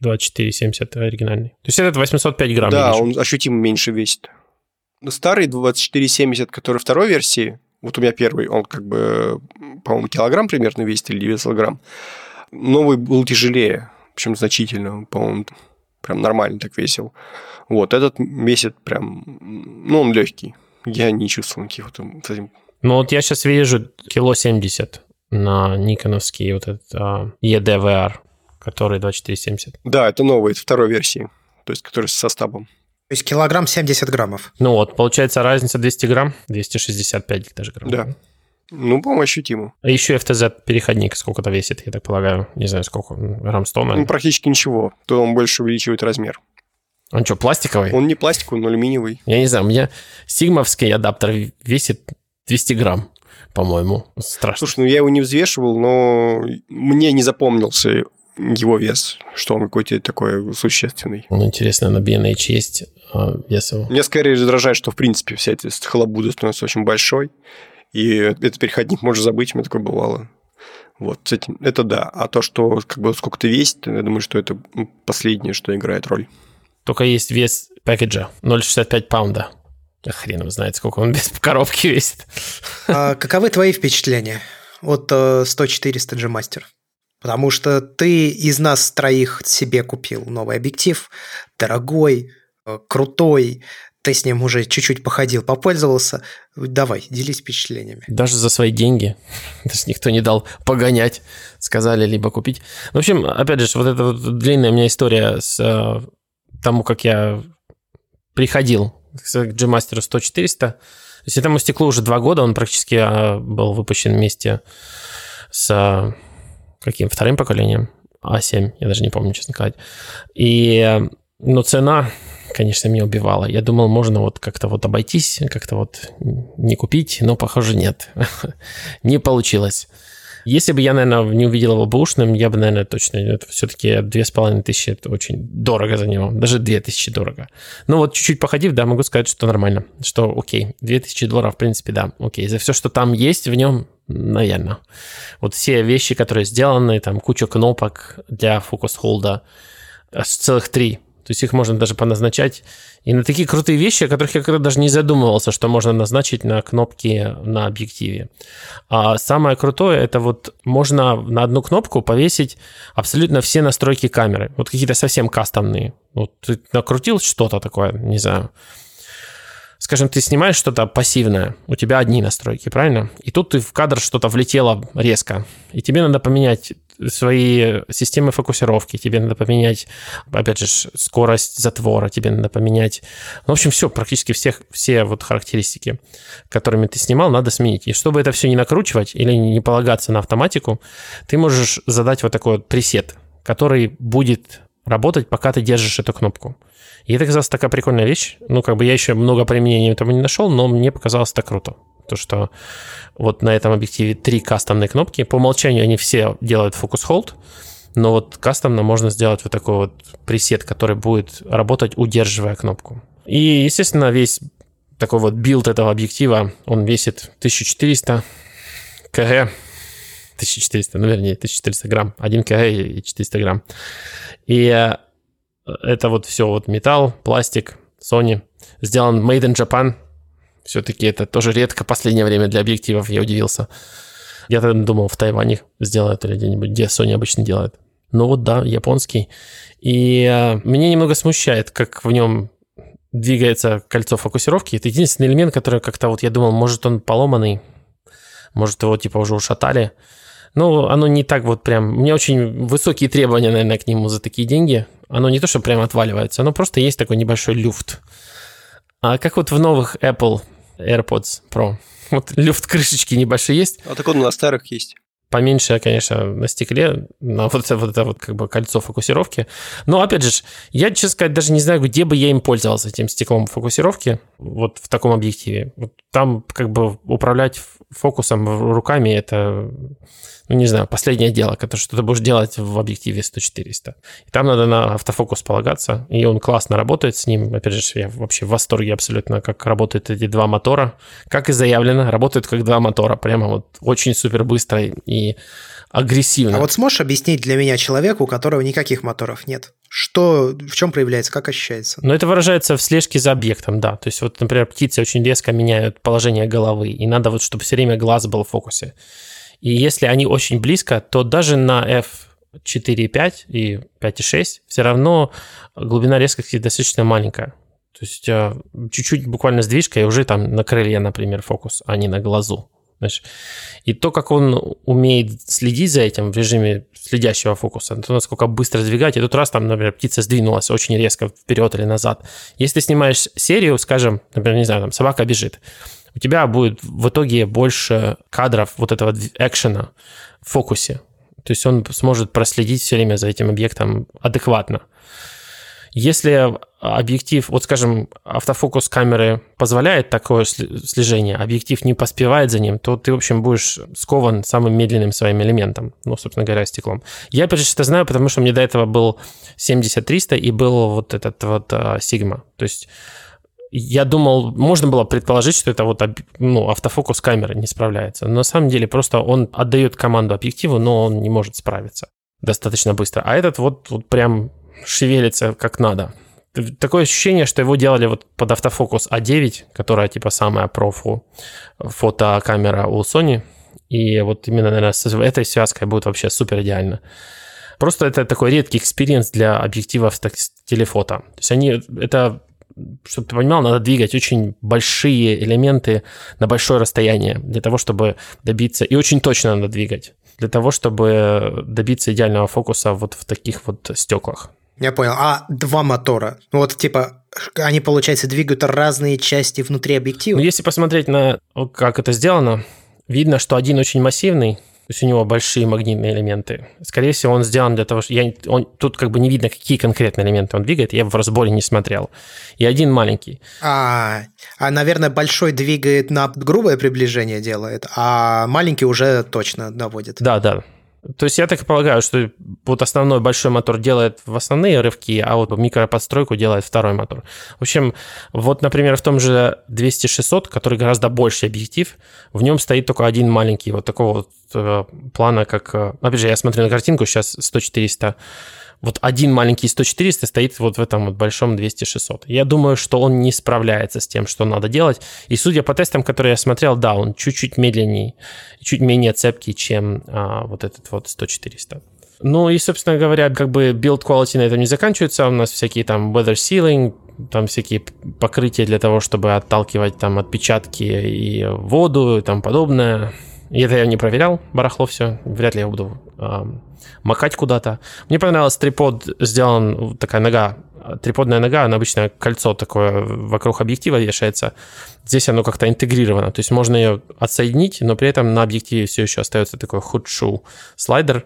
2470 оригинальный? То есть этот 805 грамм? Да, он ощутимо меньше весит старый 2470, который второй версии, вот у меня первый, он как бы, по-моему, килограмм примерно весит или 900 грамм. Новый был тяжелее, причем значительно, по-моему, прям нормально так весил. Вот, этот весит прям, ну, он легкий. Я не чувствовал каких-то с этим. Ну, вот я сейчас вижу кило 70 на никоновский вот этот а, EDVR, который 2470. Да, это новый, это второй версии, то есть который с составом. То есть килограмм 70 граммов. Ну вот, получается разница 200 грамм, 265 даже грамм. Да. Ну, по-моему, ощутимо. А еще FTZ-переходник сколько-то весит, я так полагаю. Не знаю, сколько, грамм 100, наверное. Ну, практически ничего. То он больше увеличивает размер. Он что, пластиковый? Он не пластиковый, он алюминиевый. Я не знаю, у меня сигмовский адаптер весит 200 грамм по-моему. Страшно. Слушай, ну я его не взвешивал, но мне не запомнился его вес, что он какой-то такой существенный. Ну, интересно, на B&H есть а, вес его? Мне скорее раздражает, что, в принципе, вся эта халабуда становится очень большой, и этот переходник можно забыть, у меня такое бывало. Вот, этим, это да. А то, что как бы сколько-то весит, я думаю, что это последнее, что играет роль. Только есть вес пакетджа 0,65 паунда. Хрен его знает, сколько он без [LAUGHS] коробки весит. А каковы твои впечатления от 100-400 G Master? Потому что ты из нас троих себе купил новый объектив, дорогой, э, крутой, ты с ним уже чуть-чуть походил, попользовался. Давай, делись впечатлениями. Даже за свои деньги. [LAUGHS] Даже никто не дал погонять. Сказали либо купить. В общем, опять же, вот эта вот длинная у меня история с э, тому, как я приходил к G-Master 100-400. То есть этому стеклу уже два года, он практически э, был выпущен вместе с каким? Вторым поколением? А7, я даже не помню, честно сказать. И, но цена конечно, меня убивало. Я думал, можно вот как-то вот обойтись, как-то вот не купить, но, похоже, нет. [LAUGHS] не получилось. Если бы я, наверное, не увидел его бэушным, я бы, наверное, точно... Это все-таки две с половиной тысячи, это очень дорого за него. Даже две тысячи дорого. Ну вот чуть-чуть походив, да, могу сказать, что нормально. Что окей, две тысячи долларов, в принципе, да, окей. За все, что там есть в нем, наверное. Вот все вещи, которые сделаны, там куча кнопок для фокус-холда, целых три то есть их можно даже поназначать. И на такие крутые вещи, о которых я когда даже не задумывался, что можно назначить на кнопки на объективе. А самое крутое, это вот можно на одну кнопку повесить абсолютно все настройки камеры. Вот какие-то совсем кастомные. Вот ты накрутил что-то такое, не знаю. Скажем, ты снимаешь что-то пассивное, у тебя одни настройки, правильно? И тут ты в кадр что-то влетело резко, и тебе надо поменять свои системы фокусировки, тебе надо поменять, опять же, скорость затвора, тебе надо поменять. В общем, все, практически всех, все вот характеристики, которыми ты снимал, надо сменить. И чтобы это все не накручивать или не полагаться на автоматику, ты можешь задать вот такой вот пресет, который будет работать, пока ты держишь эту кнопку. И это оказалась такая прикольная вещь. Ну, как бы я еще много применений этому не нашел, но мне показалось это круто. То, что вот на этом объективе три кастомные кнопки. По умолчанию они все делают focus hold, но вот кастомно можно сделать вот такой вот пресет, который будет работать, удерживая кнопку. И, естественно, весь такой вот build этого объектива, он весит 1400 кг, 1400, ну, вернее, 1400 грамм, 1 кг и 400 грамм. И э, это вот все вот металл, пластик, Sony, сделан made in Japan, все-таки это тоже редко последнее время для объективов, я удивился. Я тогда думал, в Тайване сделают или где-нибудь, где Sony обычно делает. Ну вот да, японский. И э, меня немного смущает, как в нем двигается кольцо фокусировки. Это единственный элемент, который как-то вот я думал, может он поломанный, может его типа уже ушатали. Но оно не так вот прям... У меня очень высокие требования, наверное, к нему за такие деньги. Оно не то, что прям отваливается, оно просто есть такой небольшой люфт. А как вот в новых Apple AirPods Pro? Вот люфт крышечки небольшой есть. А так он на старых есть поменьше, конечно, на стекле, на вот это, вот это вот как бы кольцо фокусировки. Но, опять же, я, честно сказать, даже не знаю, где бы я им пользовался, этим стеклом фокусировки, вот в таком объективе. Вот там как бы управлять фокусом руками, это ну, не знаю, последнее дело, которое что ты будешь делать в объективе 100-400. И там надо на автофокус полагаться, и он классно работает с ним. Опять же, я вообще в восторге абсолютно, как работают эти два мотора. Как и заявлено, работают как два мотора, прямо вот очень супер быстро и агрессивно. А вот сможешь объяснить для меня человеку, у которого никаких моторов нет? Что, в чем проявляется, как ощущается? Ну, это выражается в слежке за объектом, да. То есть вот, например, птицы очень резко меняют положение головы, и надо вот, чтобы все время глаз был в фокусе. И если они очень близко, то даже на f4.5 и 5.6 все равно глубина резкости достаточно маленькая. То есть э, чуть-чуть буквально сдвижка, и уже там на крылья, например, фокус, а не на глазу. Знаешь? И то, как он умеет следить за этим в режиме следящего фокуса, то насколько быстро сдвигать. И тут раз там, например, птица сдвинулась очень резко вперед или назад. Если ты снимаешь серию, скажем, например, не знаю, там собака бежит, у тебя будет в итоге больше кадров вот этого экшена в фокусе. То есть он сможет проследить все время за этим объектом адекватно. Если объектив, вот скажем, автофокус камеры позволяет такое слежение, объектив не поспевает за ним, то ты, в общем, будешь скован самым медленным своим элементом, ну, собственно говоря, стеклом. Я, опять же, это знаю, потому что мне до этого был 70-300 и был вот этот вот Sigma. То есть я думал, можно было предположить, что это вот ну, автофокус камеры не справляется. Но на самом деле просто он отдает команду объективу, но он не может справиться достаточно быстро. А этот вот, вот прям шевелится как надо. такое ощущение, что его делали вот под автофокус A9, которая типа самая профи фотокамера у Sony. И вот именно, наверное, с этой связкой будет вообще супер идеально. Просто это такой редкий experience для объективов телефото. То есть они, это чтобы ты понимал, надо двигать очень большие элементы на большое расстояние для того, чтобы добиться... И очень точно надо двигать для того, чтобы добиться идеального фокуса вот в таких вот стеклах. Я понял. А два мотора? Ну вот типа они, получается, двигают разные части внутри объектива? Ну, если посмотреть на как это сделано, видно, что один очень массивный, есть у него большие магнитные элементы. Скорее всего, он сделан для того, что я, он, тут как бы не видно, какие конкретные элементы он двигает, я в разборе не смотрел. И один маленький. А, а наверное, большой двигает на грубое приближение делает, а маленький уже точно наводит. Да, да. То есть я так и полагаю, что вот основной большой мотор делает в основные рывки, а вот микроподстройку делает второй мотор. В общем, вот, например, в том же 200-600, который гораздо больше объектив, в нем стоит только один маленький вот такого вот э, плана, как... Э, опять же, я смотрю на картинку, сейчас 100-400 вот один маленький 100-400 стоит вот в этом вот большом 200-600. Я думаю, что он не справляется с тем, что надо делать. И судя по тестам, которые я смотрел, да, он чуть-чуть медленнее, чуть менее цепкий, чем а, вот этот вот 100-400. Ну и, собственно говоря, как бы build quality на этом не заканчивается. У нас всякие там weather sealing, там всякие покрытия для того, чтобы отталкивать там отпечатки и воду и тому подобное. Это я не проверял, барахло все. Вряд ли я буду э, макать куда-то. Мне понравилось трипод сделан, такая нога, триподная нога, она обычно кольцо такое вокруг объектива вешается. Здесь оно как-то интегрировано, то есть можно ее отсоединить, но при этом на объективе все еще остается такой худшу слайдер,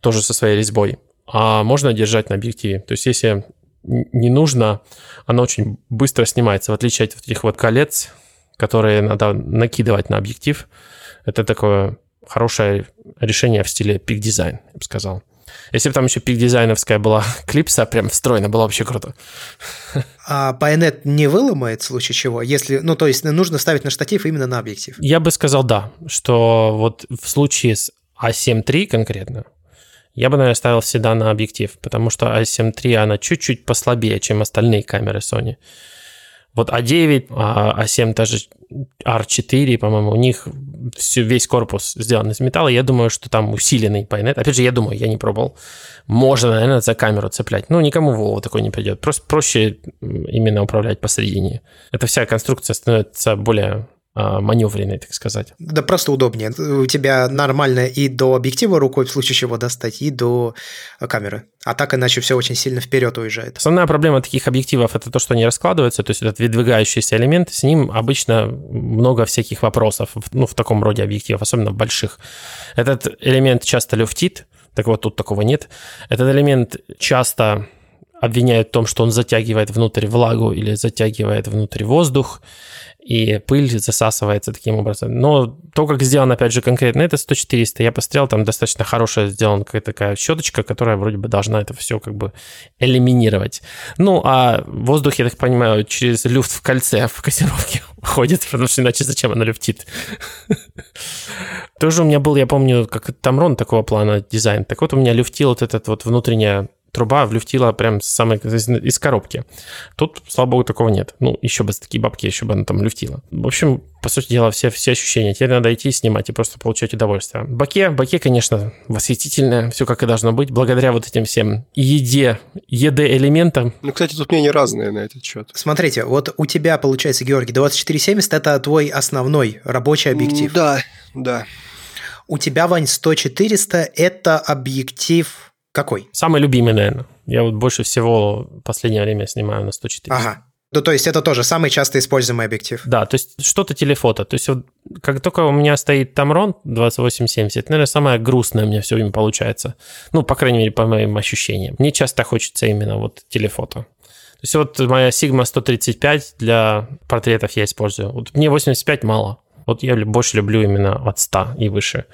тоже со своей резьбой. А можно держать на объективе. То есть если не нужно, оно очень быстро снимается, в отличие от этих вот колец, которые надо накидывать на объектив. Это такое хорошее решение в стиле пик дизайн, я бы сказал. Если бы там еще пик дизайновская была [LAUGHS] клипса прям встроена, было вообще круто. А Bayonet не выломает в случае чего? Если, ну, то есть нужно ставить на штатив именно на объектив? Я бы сказал да, что вот в случае с A7 а III конкретно, я бы, наверное, ставил всегда на объектив, потому что A7 III, она чуть-чуть послабее, чем остальные камеры Sony. Вот А9, А7, даже R4, по-моему, у них все, весь корпус сделан из металла. Я думаю, что там усиленный байонет. Опять же, я думаю, я не пробовал. Можно, наверное, за камеру цеплять. Ну, никому в голову такой не придет. Просто проще именно управлять посередине. Эта вся конструкция становится более маневренный, так сказать. Да просто удобнее. У тебя нормально и до объектива рукой в случае чего достать, и до камеры. А так иначе все очень сильно вперед уезжает. Основная проблема таких объективов это то, что они раскладываются, то есть этот выдвигающийся элемент, с ним обычно много всяких вопросов, ну, в таком роде объективов, особенно больших. Этот элемент часто люфтит, так вот тут такого нет. Этот элемент часто обвиняют в том, что он затягивает внутрь влагу или затягивает внутрь воздух и пыль засасывается таким образом. Но то, как сделано, опять же, конкретно это 100-400, я посмотрел, там достаточно хорошая сделана какая-то такая щеточка, которая вроде бы должна это все как бы элиминировать. Ну, а воздух, я так понимаю, через люфт в кольце в кассировке [LAUGHS] ходит, потому что иначе зачем она люфтит? [LAUGHS] Тоже у меня был, я помню, как Тамрон такого плана дизайн. Так вот, у меня люфтил вот этот вот внутренняя труба влюфтила прям с самой из коробки. Тут, слава богу, такого нет. Ну, еще бы такие бабки, еще бы она там люфтила. В общем, по сути дела, все, все ощущения. Теперь надо идти снимать и просто получать удовольствие. Баке, баке, конечно, восхитительное, все как и должно быть, благодаря вот этим всем еде, ЕД-элементам. Ну, кстати, тут мнения разные на этот счет. Смотрите, вот у тебя, получается, Георгий, 2470 – это твой основной рабочий объектив. Да, да. У тебя, Вань, 100-400 – это объектив какой? Самый любимый, наверное. Я вот больше всего в последнее время снимаю на 104. Ага. Ну, то есть это тоже самый часто используемый объектив. Да, то есть что-то телефото. То есть вот как только у меня стоит Tamron 2870, наверное, самое грустное у меня все время получается. Ну, по крайней мере, по моим ощущениям. Мне часто хочется именно вот телефото. То есть вот моя Sigma 135 для портретов я использую. Вот мне 85 мало. Вот я больше люблю именно от 100 и выше.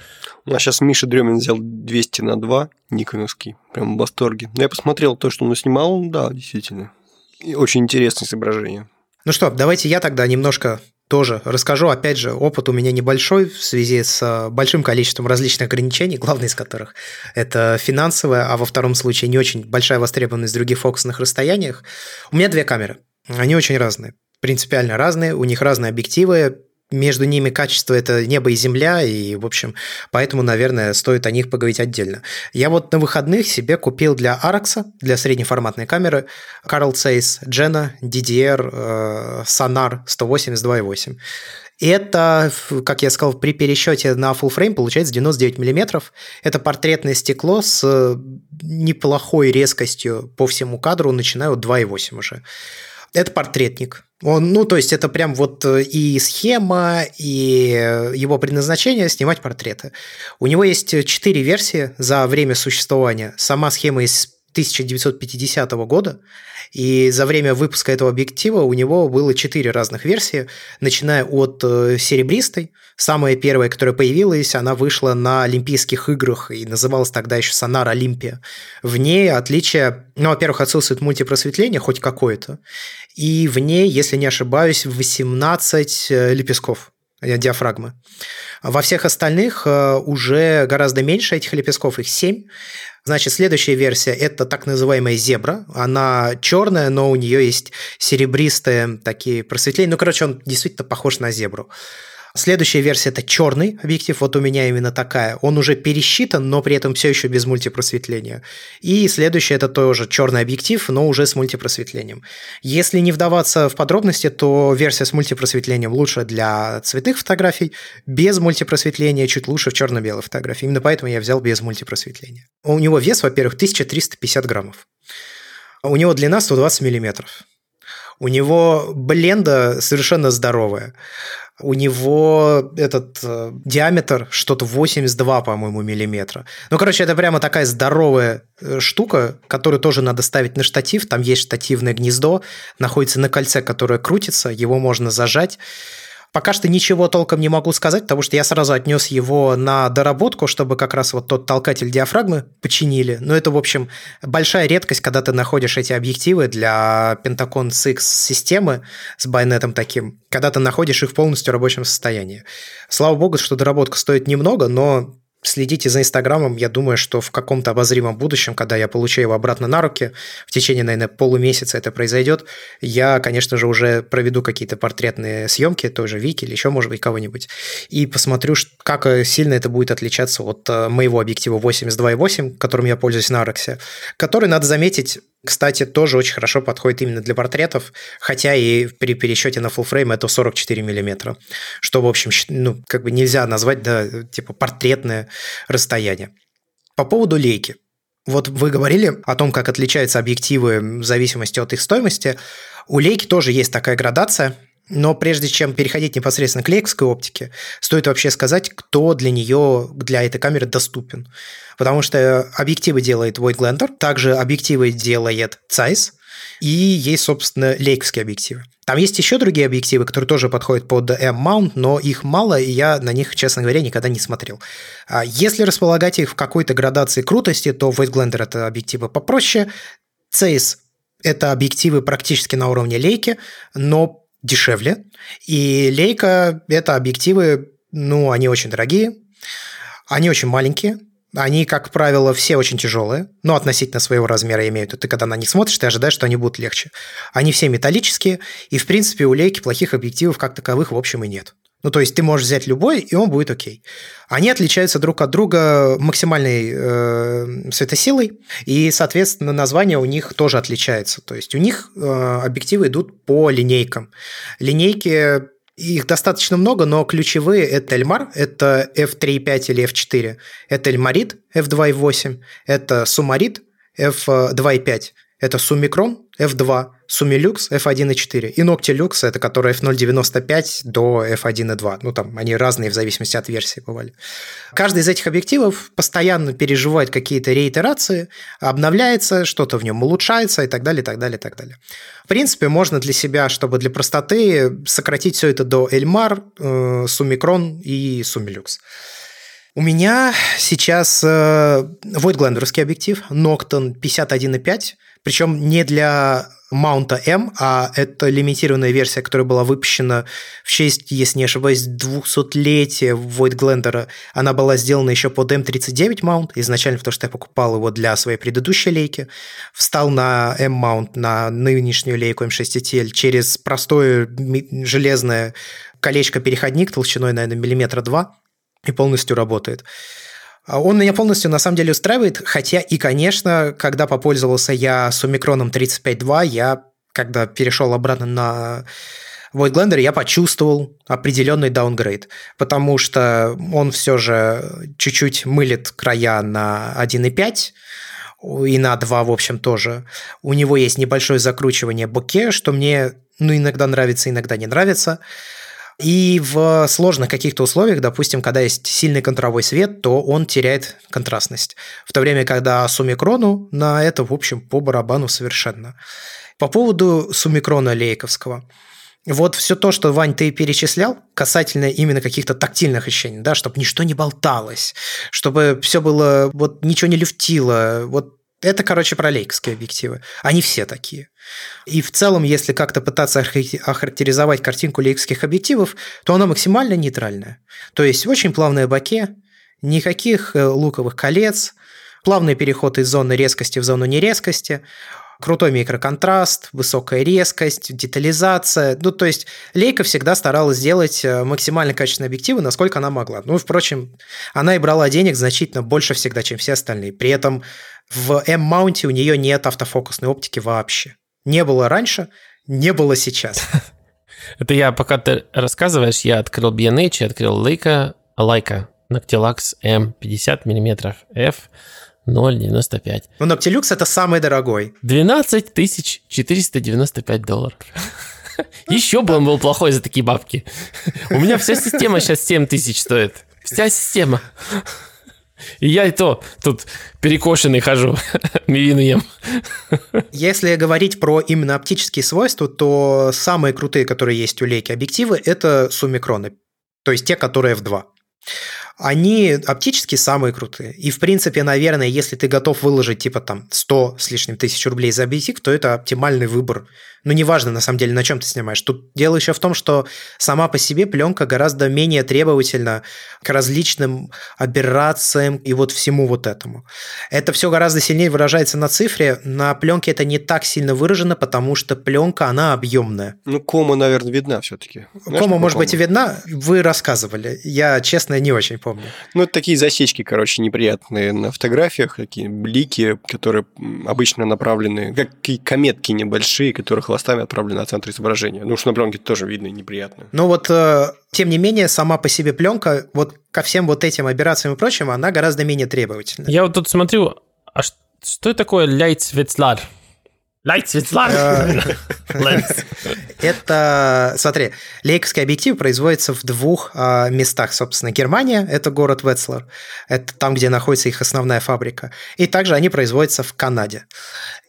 У нас сейчас Миша Дремин взял 200 на 2 никоновский, прям в восторге. Но я посмотрел то, что он снимал, да, действительно. И очень интересное изображение. Ну что, давайте я тогда немножко тоже расскажу. Опять же, опыт у меня небольшой в связи с э, большим количеством различных ограничений, главное из которых это финансовое, а во втором случае не очень большая востребованность в других фокусных расстояниях. У меня две камеры. Они очень разные принципиально разные, у них разные объективы, между ними качество это небо и земля, и, в общем, поэтому, наверное, стоит о них поговорить отдельно. Я вот на выходных себе купил для Arax, для среднеформатной камеры, Carl Zeiss Jena DDR э, Sonar 182.8. Это, как я сказал, при пересчете на full frame получается 99 мм. Это портретное стекло с неплохой резкостью по всему кадру, начиная от 2,8 уже. Это портретник. Он, ну, то есть это прям вот э, и схема, и его предназначение снимать портреты. У него есть четыре версии за время существования. Сама схема из 1950 года, и за время выпуска этого объектива у него было четыре разных версии, начиная от э, серебристой. Самая первая, которая появилась, она вышла на Олимпийских играх и называлась тогда еще Сонар Олимпия. В ней отличие, ну, во-первых, отсутствует мультипросветление, хоть какое-то, и в ней, если не ошибаюсь, 18 э, лепестков диафрагмы. Во всех остальных уже гораздо меньше этих лепестков, их 7. Значит, следующая версия – это так называемая зебра. Она черная, но у нее есть серебристые такие просветления. Ну, короче, он действительно похож на зебру. Следующая версия – это черный объектив, вот у меня именно такая. Он уже пересчитан, но при этом все еще без мультипросветления. И следующая – это тоже черный объектив, но уже с мультипросветлением. Если не вдаваться в подробности, то версия с мультипросветлением лучше для цветных фотографий, без мультипросветления чуть лучше в черно-белой фотографии. Именно поэтому я взял без мультипросветления. У него вес, во-первых, 1350 граммов. У него длина 120 миллиметров. У него бленда совершенно здоровая. У него этот э, диаметр что-то 82, по-моему, миллиметра. Ну, короче, это прямо такая здоровая э, штука, которую тоже надо ставить на штатив. Там есть штативное гнездо, находится на кольце, которое крутится, его можно зажать. Пока что ничего толком не могу сказать, потому что я сразу отнес его на доработку, чтобы как раз вот тот толкатель диафрагмы починили. Но это, в общем, большая редкость, когда ты находишь эти объективы для Pentagon 6 системы с байонетом таким, когда ты находишь их в полностью рабочем состоянии. Слава богу, что доработка стоит немного, но следите за Инстаграмом. Я думаю, что в каком-то обозримом будущем, когда я получу его обратно на руки, в течение, наверное, полумесяца это произойдет, я, конечно же, уже проведу какие-то портретные съемки, тоже Вики или еще, может быть, кого-нибудь, и посмотрю, как сильно это будет отличаться от э, моего объектива 82.8, которым я пользуюсь на Арексе, который, надо заметить, кстати, тоже очень хорошо подходит именно для портретов, хотя и при пересчете на full frame это 44 миллиметра, что, в общем, ну, как бы нельзя назвать, да, типа портретное расстояние. По поводу лейки. Вот вы говорили о том, как отличаются объективы в зависимости от их стоимости. У лейки тоже есть такая градация – но прежде чем переходить непосредственно к лейковской оптике, стоит вообще сказать, кто для нее, для этой камеры доступен. Потому что объективы делает Voigtlander, также объективы делает Zeiss, и есть, собственно, лейковские объективы. Там есть еще другие объективы, которые тоже подходят под M-mount, но их мало, и я на них, честно говоря, никогда не смотрел. А если располагать их в какой-то градации крутости, то Voigtlander – это объективы попроще, Zeiss – это объективы практически на уровне лейки, но дешевле. И Leica – это объективы, ну, они очень дорогие, они очень маленькие, они, как правило, все очень тяжелые, но относительно своего размера имеют. Ты когда на них смотришь, ты ожидаешь, что они будут легче. Они все металлические, и, в принципе, у лейки плохих объективов как таковых, в общем, и нет. Ну, то есть ты можешь взять любой, и он будет окей. Они отличаются друг от друга максимальной э, светосилой, и, соответственно, название у них тоже отличается. То есть у них э, объективы идут по линейкам. Линейки их достаточно много, но ключевые – это Эльмар, это F3.5 или F4, это Эльмарит F2.8, это Сумарит F2.5, это Сумикрон F2, Sumilux F1.4 и Noctilux, это которая F0.95 до F1.2. Ну, там они разные в зависимости от версии бывали. Каждый из этих объективов постоянно переживает какие-то реитерации, обновляется, что-то в нем улучшается и так далее, и так далее, и так далее. В принципе, можно для себя, чтобы для простоты, сократить все это до Elmar, Summicron и Sumilux. У меня сейчас э, Voigtlanderский объектив Nocton 51.5, причем не для маунта M, а это лимитированная версия, которая была выпущена в честь, если не ошибаюсь, 200-летия Voigtlander. Она была сделана еще под M39 маунт, изначально потому что я покупал его для своей предыдущей лейки. Встал на M-маунт, на нынешнюю лейку M6TL через простое железное колечко-переходник толщиной, наверное, миллиметра два и полностью работает. А он меня полностью на самом деле устраивает, хотя и, конечно, когда попользовался я с Омикроном 35.2, я, когда перешел обратно на Void я почувствовал определенный даунгрейд, потому что он все же чуть-чуть мылит края на 1.5, и на 2, в общем, тоже. У него есть небольшое закручивание боке, что мне ну, иногда нравится, иногда не нравится. И в сложных каких-то условиях, допустим, когда есть сильный контровой свет, то он теряет контрастность. В то время, когда сумикрону на это, в общем, по барабану совершенно. По поводу сумикрона лейковского. Вот все то, что, Вань, ты перечислял, касательно именно каких-то тактильных ощущений, да, чтобы ничто не болталось, чтобы все было, вот ничего не люфтило, вот это, короче, про лейковские объективы. Они все такие. И в целом, если как-то пытаться охарактеризовать картинку лейковских объективов, то она максимально нейтральная. То есть очень плавные боке, никаких э, луковых колец, плавный переход из зоны резкости в зону нерезкости, крутой микроконтраст, высокая резкость, детализация. Ну, то есть Лейка всегда старалась сделать э, максимально качественные объективы, насколько она могла. Ну, впрочем, она и брала денег значительно больше всегда, чем все остальные. При этом в M-маунте у нее нет автофокусной оптики вообще. Не было раньше, не было сейчас. [LAUGHS] Это я, пока ты рассказываешь, я открыл B&H, открыл Leica, Leica Noctilux M 50 мм f 0,95. Ну, Noctilux это самый дорогой. 12 495 долларов. Еще бы он был плохой за такие бабки. У меня вся система сейчас 7 тысяч стоит. Вся система. И я и то тут перекошенный хожу, [LAUGHS] мивину ем. Если говорить про именно оптические свойства, то самые крутые, которые есть у лейки объективы, это сумикроны. То есть те, которые f2 они оптически самые крутые. И, в принципе, наверное, если ты готов выложить, типа, там, 100 с лишним тысяч рублей за объектив, то это оптимальный выбор. Ну, неважно, на самом деле, на чем ты снимаешь. Тут дело еще в том, что сама по себе пленка гораздо менее требовательна к различным аберрациям и вот всему вот этому. Это все гораздо сильнее выражается на цифре. На пленке это не так сильно выражено, потому что пленка, она объемная. Ну, кома, наверное, видна все-таки. Кома, может кома? быть, и видна. Вы рассказывали. Я, честно, не очень помню. Ну, это такие засечки, короче, неприятные на фотографиях, такие блики, которые обычно направлены, как кометки небольшие, которые хвостами отправлены на центр изображения. Ну, что на пленке тоже видно и неприятно. Ну, вот, э, тем не менее, сама по себе пленка, вот ко всем вот этим операциям и прочему, она гораздо менее требовательна. Я вот тут смотрю, а что такое Лейтсвецлар? Это, смотри, лейковский объектив производится в двух а, местах, собственно. Германия – это город Вецлер, это там, где находится их основная фабрика. И также они производятся в Канаде.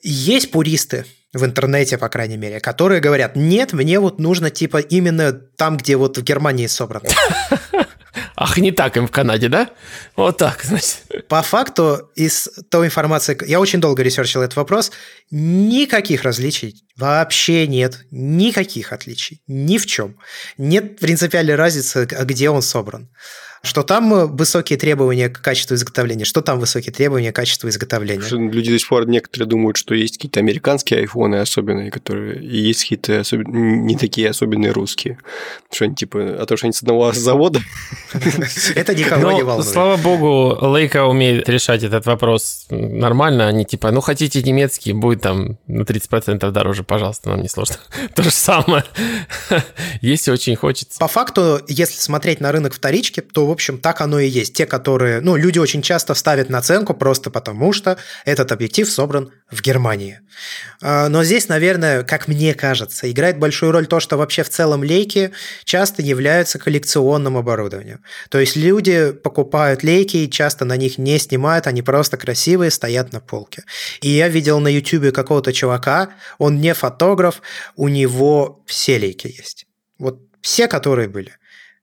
Есть пуристы, в интернете, по крайней мере, которые говорят, нет, мне вот нужно типа именно там, где вот в Германии собрано. Ах, не так им в Канаде, да? Вот так, значит. По факту, из той информации, я очень долго ресерчил этот вопрос, никаких различий вообще нет, никаких отличий, ни в чем. Нет принципиальной разницы, где он собран что там э, высокие требования к качеству изготовления, что там высокие требования к качеству изготовления. Люди до сих пор некоторые думают, что есть какие-то американские айфоны особенные, которые и есть какие-то особ... не такие особенные русские. Что они типа, а то, что они с одного [LAUGHS] завода. Это никого не волнует. Слава богу, Лейка умеет решать этот вопрос нормально. Они типа, ну хотите немецкий, будет там на 30% дороже, пожалуйста, нам не сложно. [LAUGHS] То же самое. [LAUGHS] Если очень хочется. По факту, если смотреть на рынок вторички, то общем, так оно и есть. Те, которые, ну, люди очень часто ставят наценку просто потому, что этот объектив собран в Германии. А, но здесь, наверное, как мне кажется, играет большую роль то, что вообще в целом лейки часто являются коллекционным оборудованием. То есть люди покупают лейки и часто на них не снимают, они просто красивые, стоят на полке. И я видел на YouTube какого-то чувака, он не фотограф, у него все лейки есть. Вот все, которые были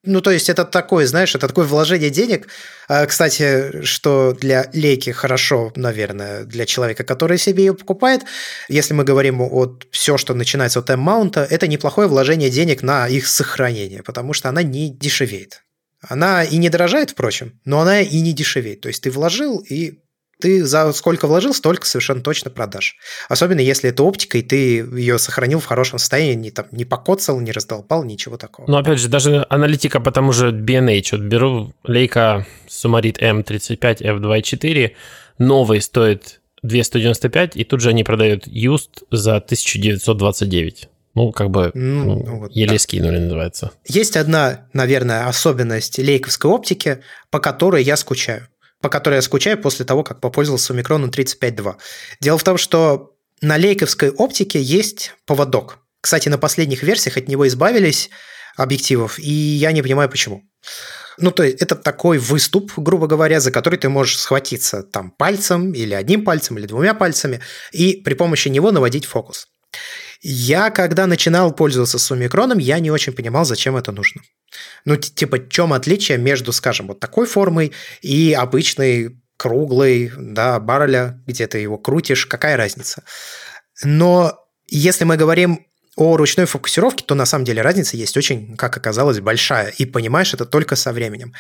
Ну, то есть это такое, знаешь, это такое вложение денег. А, кстати, что для лейки хорошо, наверное, для человека, который себе ее покупает. Если мы говорим о все, что начинается от M-маунта, это неплохое вложение денег на их сохранение, потому что она не дешевеет. Она и не дорожает, впрочем, но она и не дешевеет. То есть ты вложил, и ты за сколько вложил, столько совершенно точно продашь. Особенно если это оптика, и ты ее сохранил в хорошем состоянии, не, там, не покоцал, не раздолбал, ничего такого. Но опять же, даже аналитика по тому же B&H, вот беру Leica Sumarit M35 F2.4, новый стоит 295, и тут же они продают used за 1929. Ну, как бы ну, ну, вот, еле да. скинули, называется. Есть одна, наверное, особенность лейковской оптики, по которой я скучаю по которой я скучаю после того, как попользовался микроном 35.2. Дело в том, что на лейковской оптике есть поводок. Кстати, на последних версиях от него избавились объективов, и я не понимаю, почему. Ну, то есть это такой выступ, грубо говоря, за который ты можешь схватиться там пальцем или одним пальцем или двумя пальцами и при помощи него наводить фокус. Я, когда начинал пользоваться сумикроном, я не очень понимал, зачем это нужно. Ну, типа, чем отличие между, скажем, вот такой формой и обычной круглой, да, барреля, где ты его крутишь, какая разница? Но если мы говорим о ручной фокусировке, то на самом деле разница есть очень, как оказалось, большая. И понимаешь это только со временем.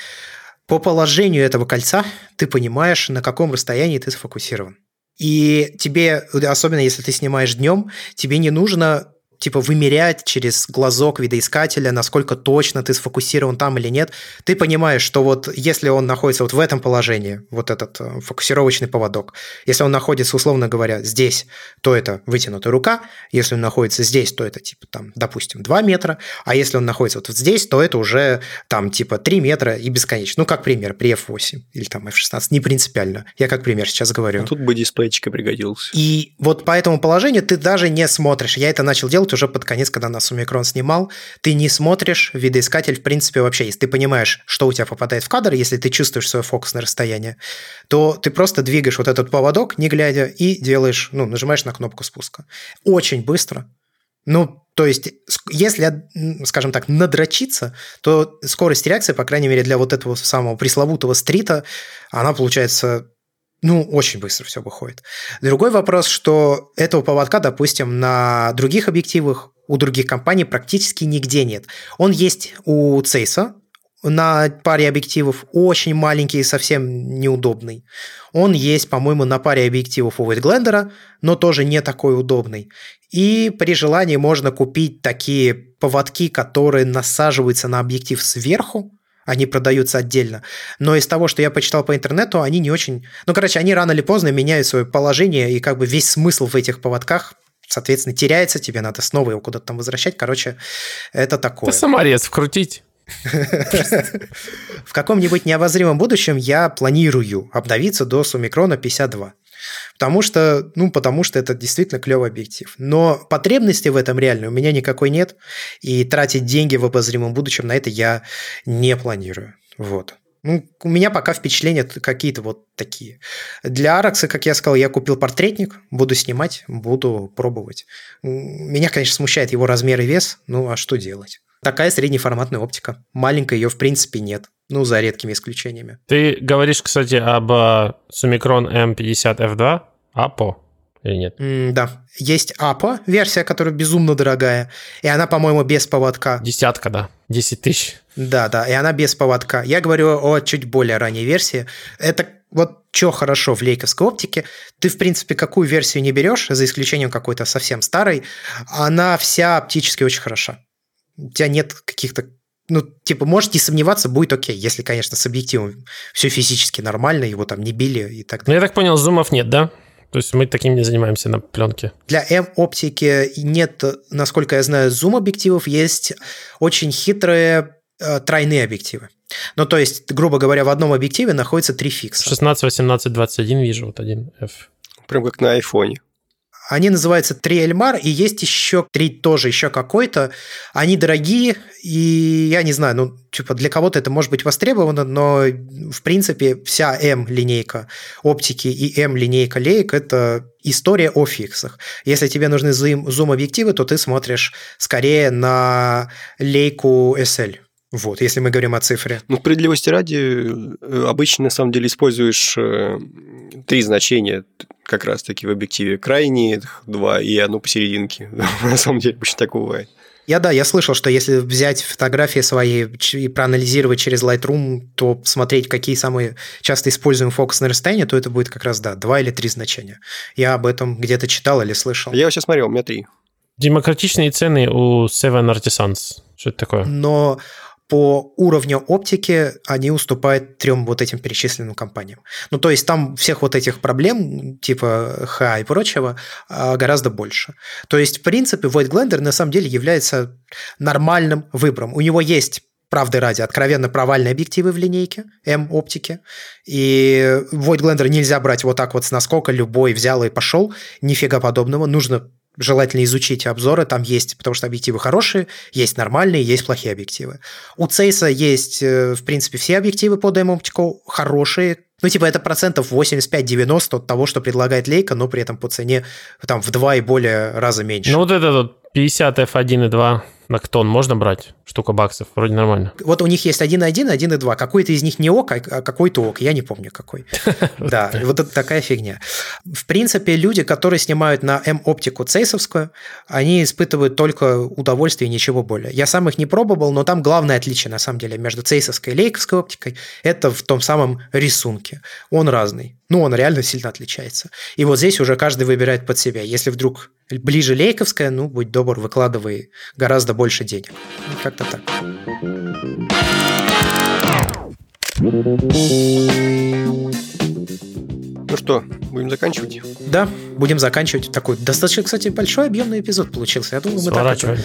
По положению этого кольца ты понимаешь, на каком расстоянии ты сфокусирован. И тебе, особенно если ты снимаешь днем, тебе не нужно типа вымерять через глазок видоискателя, насколько точно ты сфокусирован там или нет, ты понимаешь, что вот если он находится вот в этом положении, вот этот э, фокусировочный поводок, если он находится, условно говоря, здесь, то это вытянутая рука, если он находится здесь, то это типа там, допустим, 2 метра, а если он находится вот здесь, то это уже там типа 3 метра и бесконечно. Ну, как пример, при F8 или там F16, не принципиально. Я как пример сейчас говорю. А тут бы дисплейчика пригодился. И вот по этому положению ты даже не смотришь. Я это начал делать делать уже под конец, когда нас Умикрон снимал, ты не смотришь видоискатель, в принципе, вообще. Если ты понимаешь, что у тебя попадает в кадр, если ты чувствуешь свое фокусное расстояние, то ты просто двигаешь вот этот поводок, не глядя, и делаешь, ну, нажимаешь на кнопку спуска. Очень быстро. Ну, то есть, если, скажем так, надрочиться, то скорость реакции, по крайней мере, для вот этого самого пресловутого стрита, она получается ну, очень быстро все выходит. Другой вопрос, что этого поводка, допустим, на других объективах у других компаний практически нигде нет. Он есть у Цейса, на паре объективов очень маленький и совсем неудобный. Он есть, по-моему, на паре объективов у Вейтглендера, но тоже не такой удобный. И при желании можно купить такие поводки, которые насаживаются на объектив сверху, они продаются отдельно. Но из того, что я почитал по интернету, они не очень... Ну, короче, они рано или поздно меняют свое положение, и как бы весь смысл в этих поводках соответственно, теряется, тебе надо снова его куда-то там возвращать. Короче, это такое. Да саморез вкрутить. [LAUGHS] В каком-нибудь необозримом будущем я планирую обновиться до Сумикрона 52. Потому что, ну, потому что это действительно клевый объектив. Но потребности в этом реально у меня никакой нет. И тратить деньги в обозримом будущем на это я не планирую. Вот. Ну, у меня пока впечатления какие-то вот такие. Для Аракса, как я сказал, я купил портретник, буду снимать, буду пробовать. Меня, конечно, смущает его размер и вес, ну а что делать? Такая среднеформатная оптика. Маленькая ее, в принципе, нет. Ну, за редкими исключениями. Ты говоришь, кстати, об Summicron M50F2, APO или нет? Mm, да. Есть APO версия, которая безумно дорогая, и она, по-моему, без поводка. Десятка, да. 10 тысяч. Да, да, и она без поводка. Я говорю о чуть более ранней версии. Это вот что хорошо в лейковской оптике, ты, в принципе, какую версию не берешь, за исключением какой-то совсем старой, она вся оптически очень хороша. У тебя нет каких-то ну, типа, можете не сомневаться, будет окей, если, конечно, с объективом все физически нормально, его там не били и так далее. Ну, я так понял, зумов нет, да? То есть мы таким не занимаемся на пленке. Для М-оптики нет, насколько я знаю, зум-объективов, есть очень хитрые э, тройные объективы. Ну, то есть, грубо говоря, в одном объективе находится три фикса. 16, 18, 21 вижу, вот один F. Прям как на айфоне. Они называются 3 Эльмар, и есть еще три тоже еще какой-то. Они дорогие, и я не знаю, ну, типа для кого-то это может быть востребовано, но в принципе вся М-линейка оптики и М-линейка лейк – это история о фиксах. Если тебе нужны зум-объективы, то ты смотришь скорее на лейку SL Вот, если мы говорим о цифре. Ну, справедливости ради, э, обычно на самом деле используешь э, три значения как раз-таки в объективе. Крайние два и одну посерединке. [LAUGHS] на самом деле, обычно так бывает. Я да, я слышал, что если взять фотографии свои и проанализировать через Lightroom, то смотреть, какие самые часто используемые фокусные расстояния, то это будет как раз, да, два или три значения. Я об этом где-то читал или слышал. Я сейчас смотрел, у меня три. Демократичные цены у Seven Artisans. Что это такое? Но по уровню оптики они уступают трем вот этим перечисленным компаниям. Ну, то есть там всех вот этих проблем, типа ха и прочего, а, гораздо больше. То есть, в принципе, Void Glender на самом деле является нормальным выбором. У него есть правды ради, откровенно провальные объективы в линейке М-оптики. И Void Glender нельзя брать вот так вот с наскока, любой взял и пошел. Нифига подобного. Нужно желательно изучить обзоры, там есть, потому что объективы хорошие, есть нормальные, есть плохие объективы. У Цейса есть, э, в принципе, все объективы под М-оптику хорошие, ну, типа, это процентов 85-90 от того, что предлагает Лейка, но при этом по цене там в два и более раза меньше. Ну, вот это вот 50 F1.2 на Ктон можно брать? Штука баксов, вроде нормально. Вот у них есть 1.1, 1.2. Какой-то из них не ок, а какой-то ок. Я не помню какой. [LAUGHS] Да, вот это такая фигня. В принципе, люди, которые снимают на М-оптику цейсовскую, они испытывают только удовольствие и ничего более. Я сам их не пробовал, но там главное отличие, на самом деле, между цейсовской и лейковской оптикой – это в том самом рисунке. Он разный. Ну, он реально сильно отличается. И вот здесь уже каждый выбирает под себя. Если вдруг ближе лейковская, ну, будь добр, выкладывай гораздо больше денег. Ну, как-то так. Ну что, будем заканчивать? Да, будем заканчивать. Такой достаточно, кстати, большой объемный эпизод получился. Я думаю, мы так это,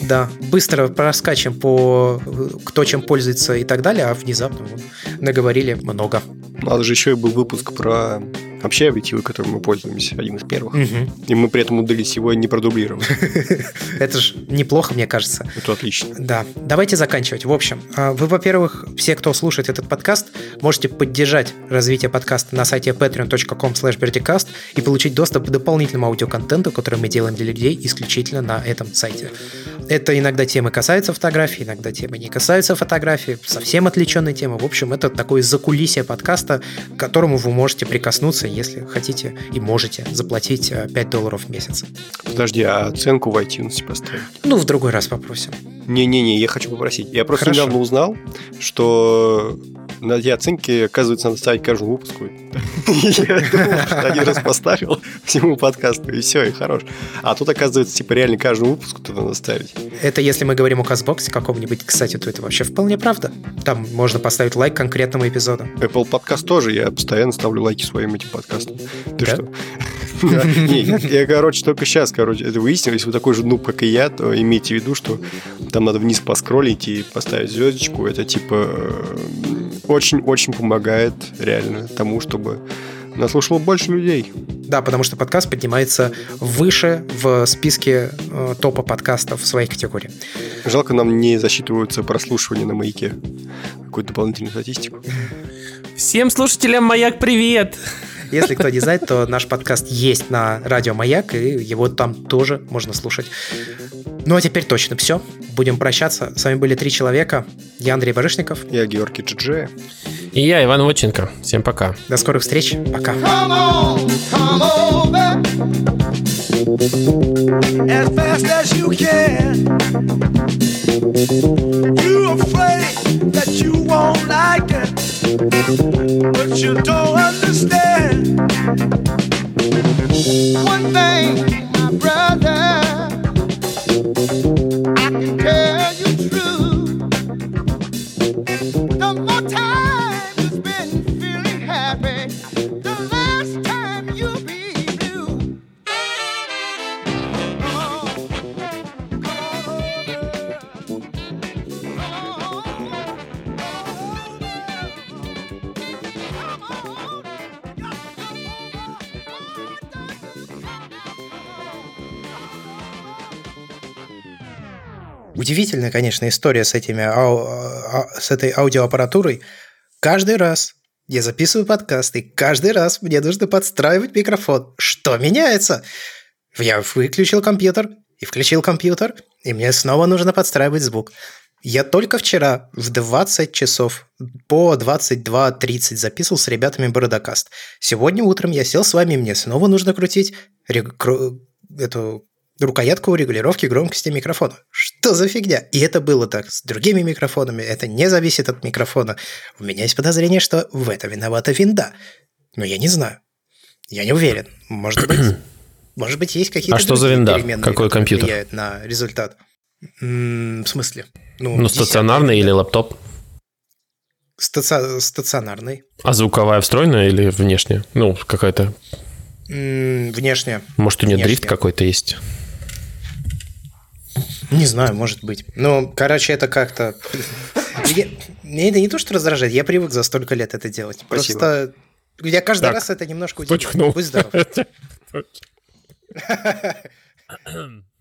да, быстро проскачем по кто чем пользуется и так далее, а внезапно вот, наговорили много. Надо же еще и был выпуск про вообще объективы, которыми мы пользуемся, один из первых. Угу. И мы при этом удались его не продублировать. [LAUGHS] Это же неплохо, мне кажется. Это отлично. Да. Давайте заканчивать. В общем, а, вы, во-первых, все, кто слушает этот подкаст, можете поддержать развитие подкаста на сайте patreon.com slash и получить доступ к дополнительному аудиоконтенту, который мы делаем для людей исключительно на этом сайте. Это иногда темы касаются фотографии, иногда темы не касаются фотографии, совсем отвлеченные темы. В общем, это такое закулисье подкаста, к которому вы можете прикоснуться, если хотите и можете заплатить 5 э, долларов в месяц. Подожди, а оценку в iTunes поставить? Ну, в другой раз попросим. Не-не-не, я хочу попросить. Я просто Хорошо. недавно узнал, что на эти оценки, оказывается, надо ставить каждому выпуску. [LAUGHS] Я думал, что один раз поставил всему подкасту, и все, и хорош. А тут, оказывается, типа реально каждому выпуску туда надо ставить. Это если мы говорим о Казбоксе каком-нибудь, кстати, то это вообще вполне правда. Там можно поставить лайк конкретному эпизоду. Apple подкаст тоже, я постоянно ставлю лайки своим этим подкастам. Ты что? Я, короче, только сейчас, короче, это выяснил. Если вы такой же нуб, как и я, то имейте в виду, что там надо вниз поскролить и поставить звездочку. Это типа очень-очень помогает реально тому, чтобы нас слушало больше людей. Да, потому что подкаст поднимается выше в списке э, топа подкастов в своей категории. Жалко, нам не засчитываются прослушивания на маяке. Какую-то дополнительную статистику. Всем слушателям Маяк, привет! Если кто не знает, то наш подкаст есть на радио Маяк, и его там тоже можно слушать. Ну а теперь точно все. Будем прощаться. С вами были три человека. Я Андрей Барышников. Я Георгий Джиджи. И я Иван Воченко. Всем пока. До скорых встреч. Пока. as fast as you can. You're afraid that you won't like it, but you don't understand. One thing, my brother, I can tell Удивительная, конечно, история с, этими, ау, а, с этой аудиоаппаратурой. Каждый раз я записываю подкаст, и каждый раз мне нужно подстраивать микрофон. Что меняется? Я выключил компьютер, и включил компьютер, и мне снова нужно подстраивать звук. Я только вчера в 20 часов по 22.30 записывал с ребятами Бородокаст. Сегодня утром я сел с вами, мне снова нужно крутить эту рукоятку регулировки громкости микрофона. Что за фигня? И это было так с другими микрофонами, это не зависит от микрофона. У меня есть подозрение, что в этом виновата винда. Но я не знаю. Я не уверен. Может быть, [CLEARS THROAT] может быть есть какие-то А что за винда? Какой компьютер? влияют на результат. М-м, в смысле? Ну, стационарный или лаптоп? Стаци... Стационарный. А звуковая встроенная или внешняя? Ну, какая-то... М-м, внешняя. Может, у нее Внешняя. дрифт какой-то есть? Не знаю, может быть. Ну, короче, это как-то... [LAUGHS] Мне это не то, что раздражает, я привык за столько лет это делать. Спасибо. Просто я каждый Так. раз это немножко. Точно. Будь здоров. [LAUGHS] [LAUGHS]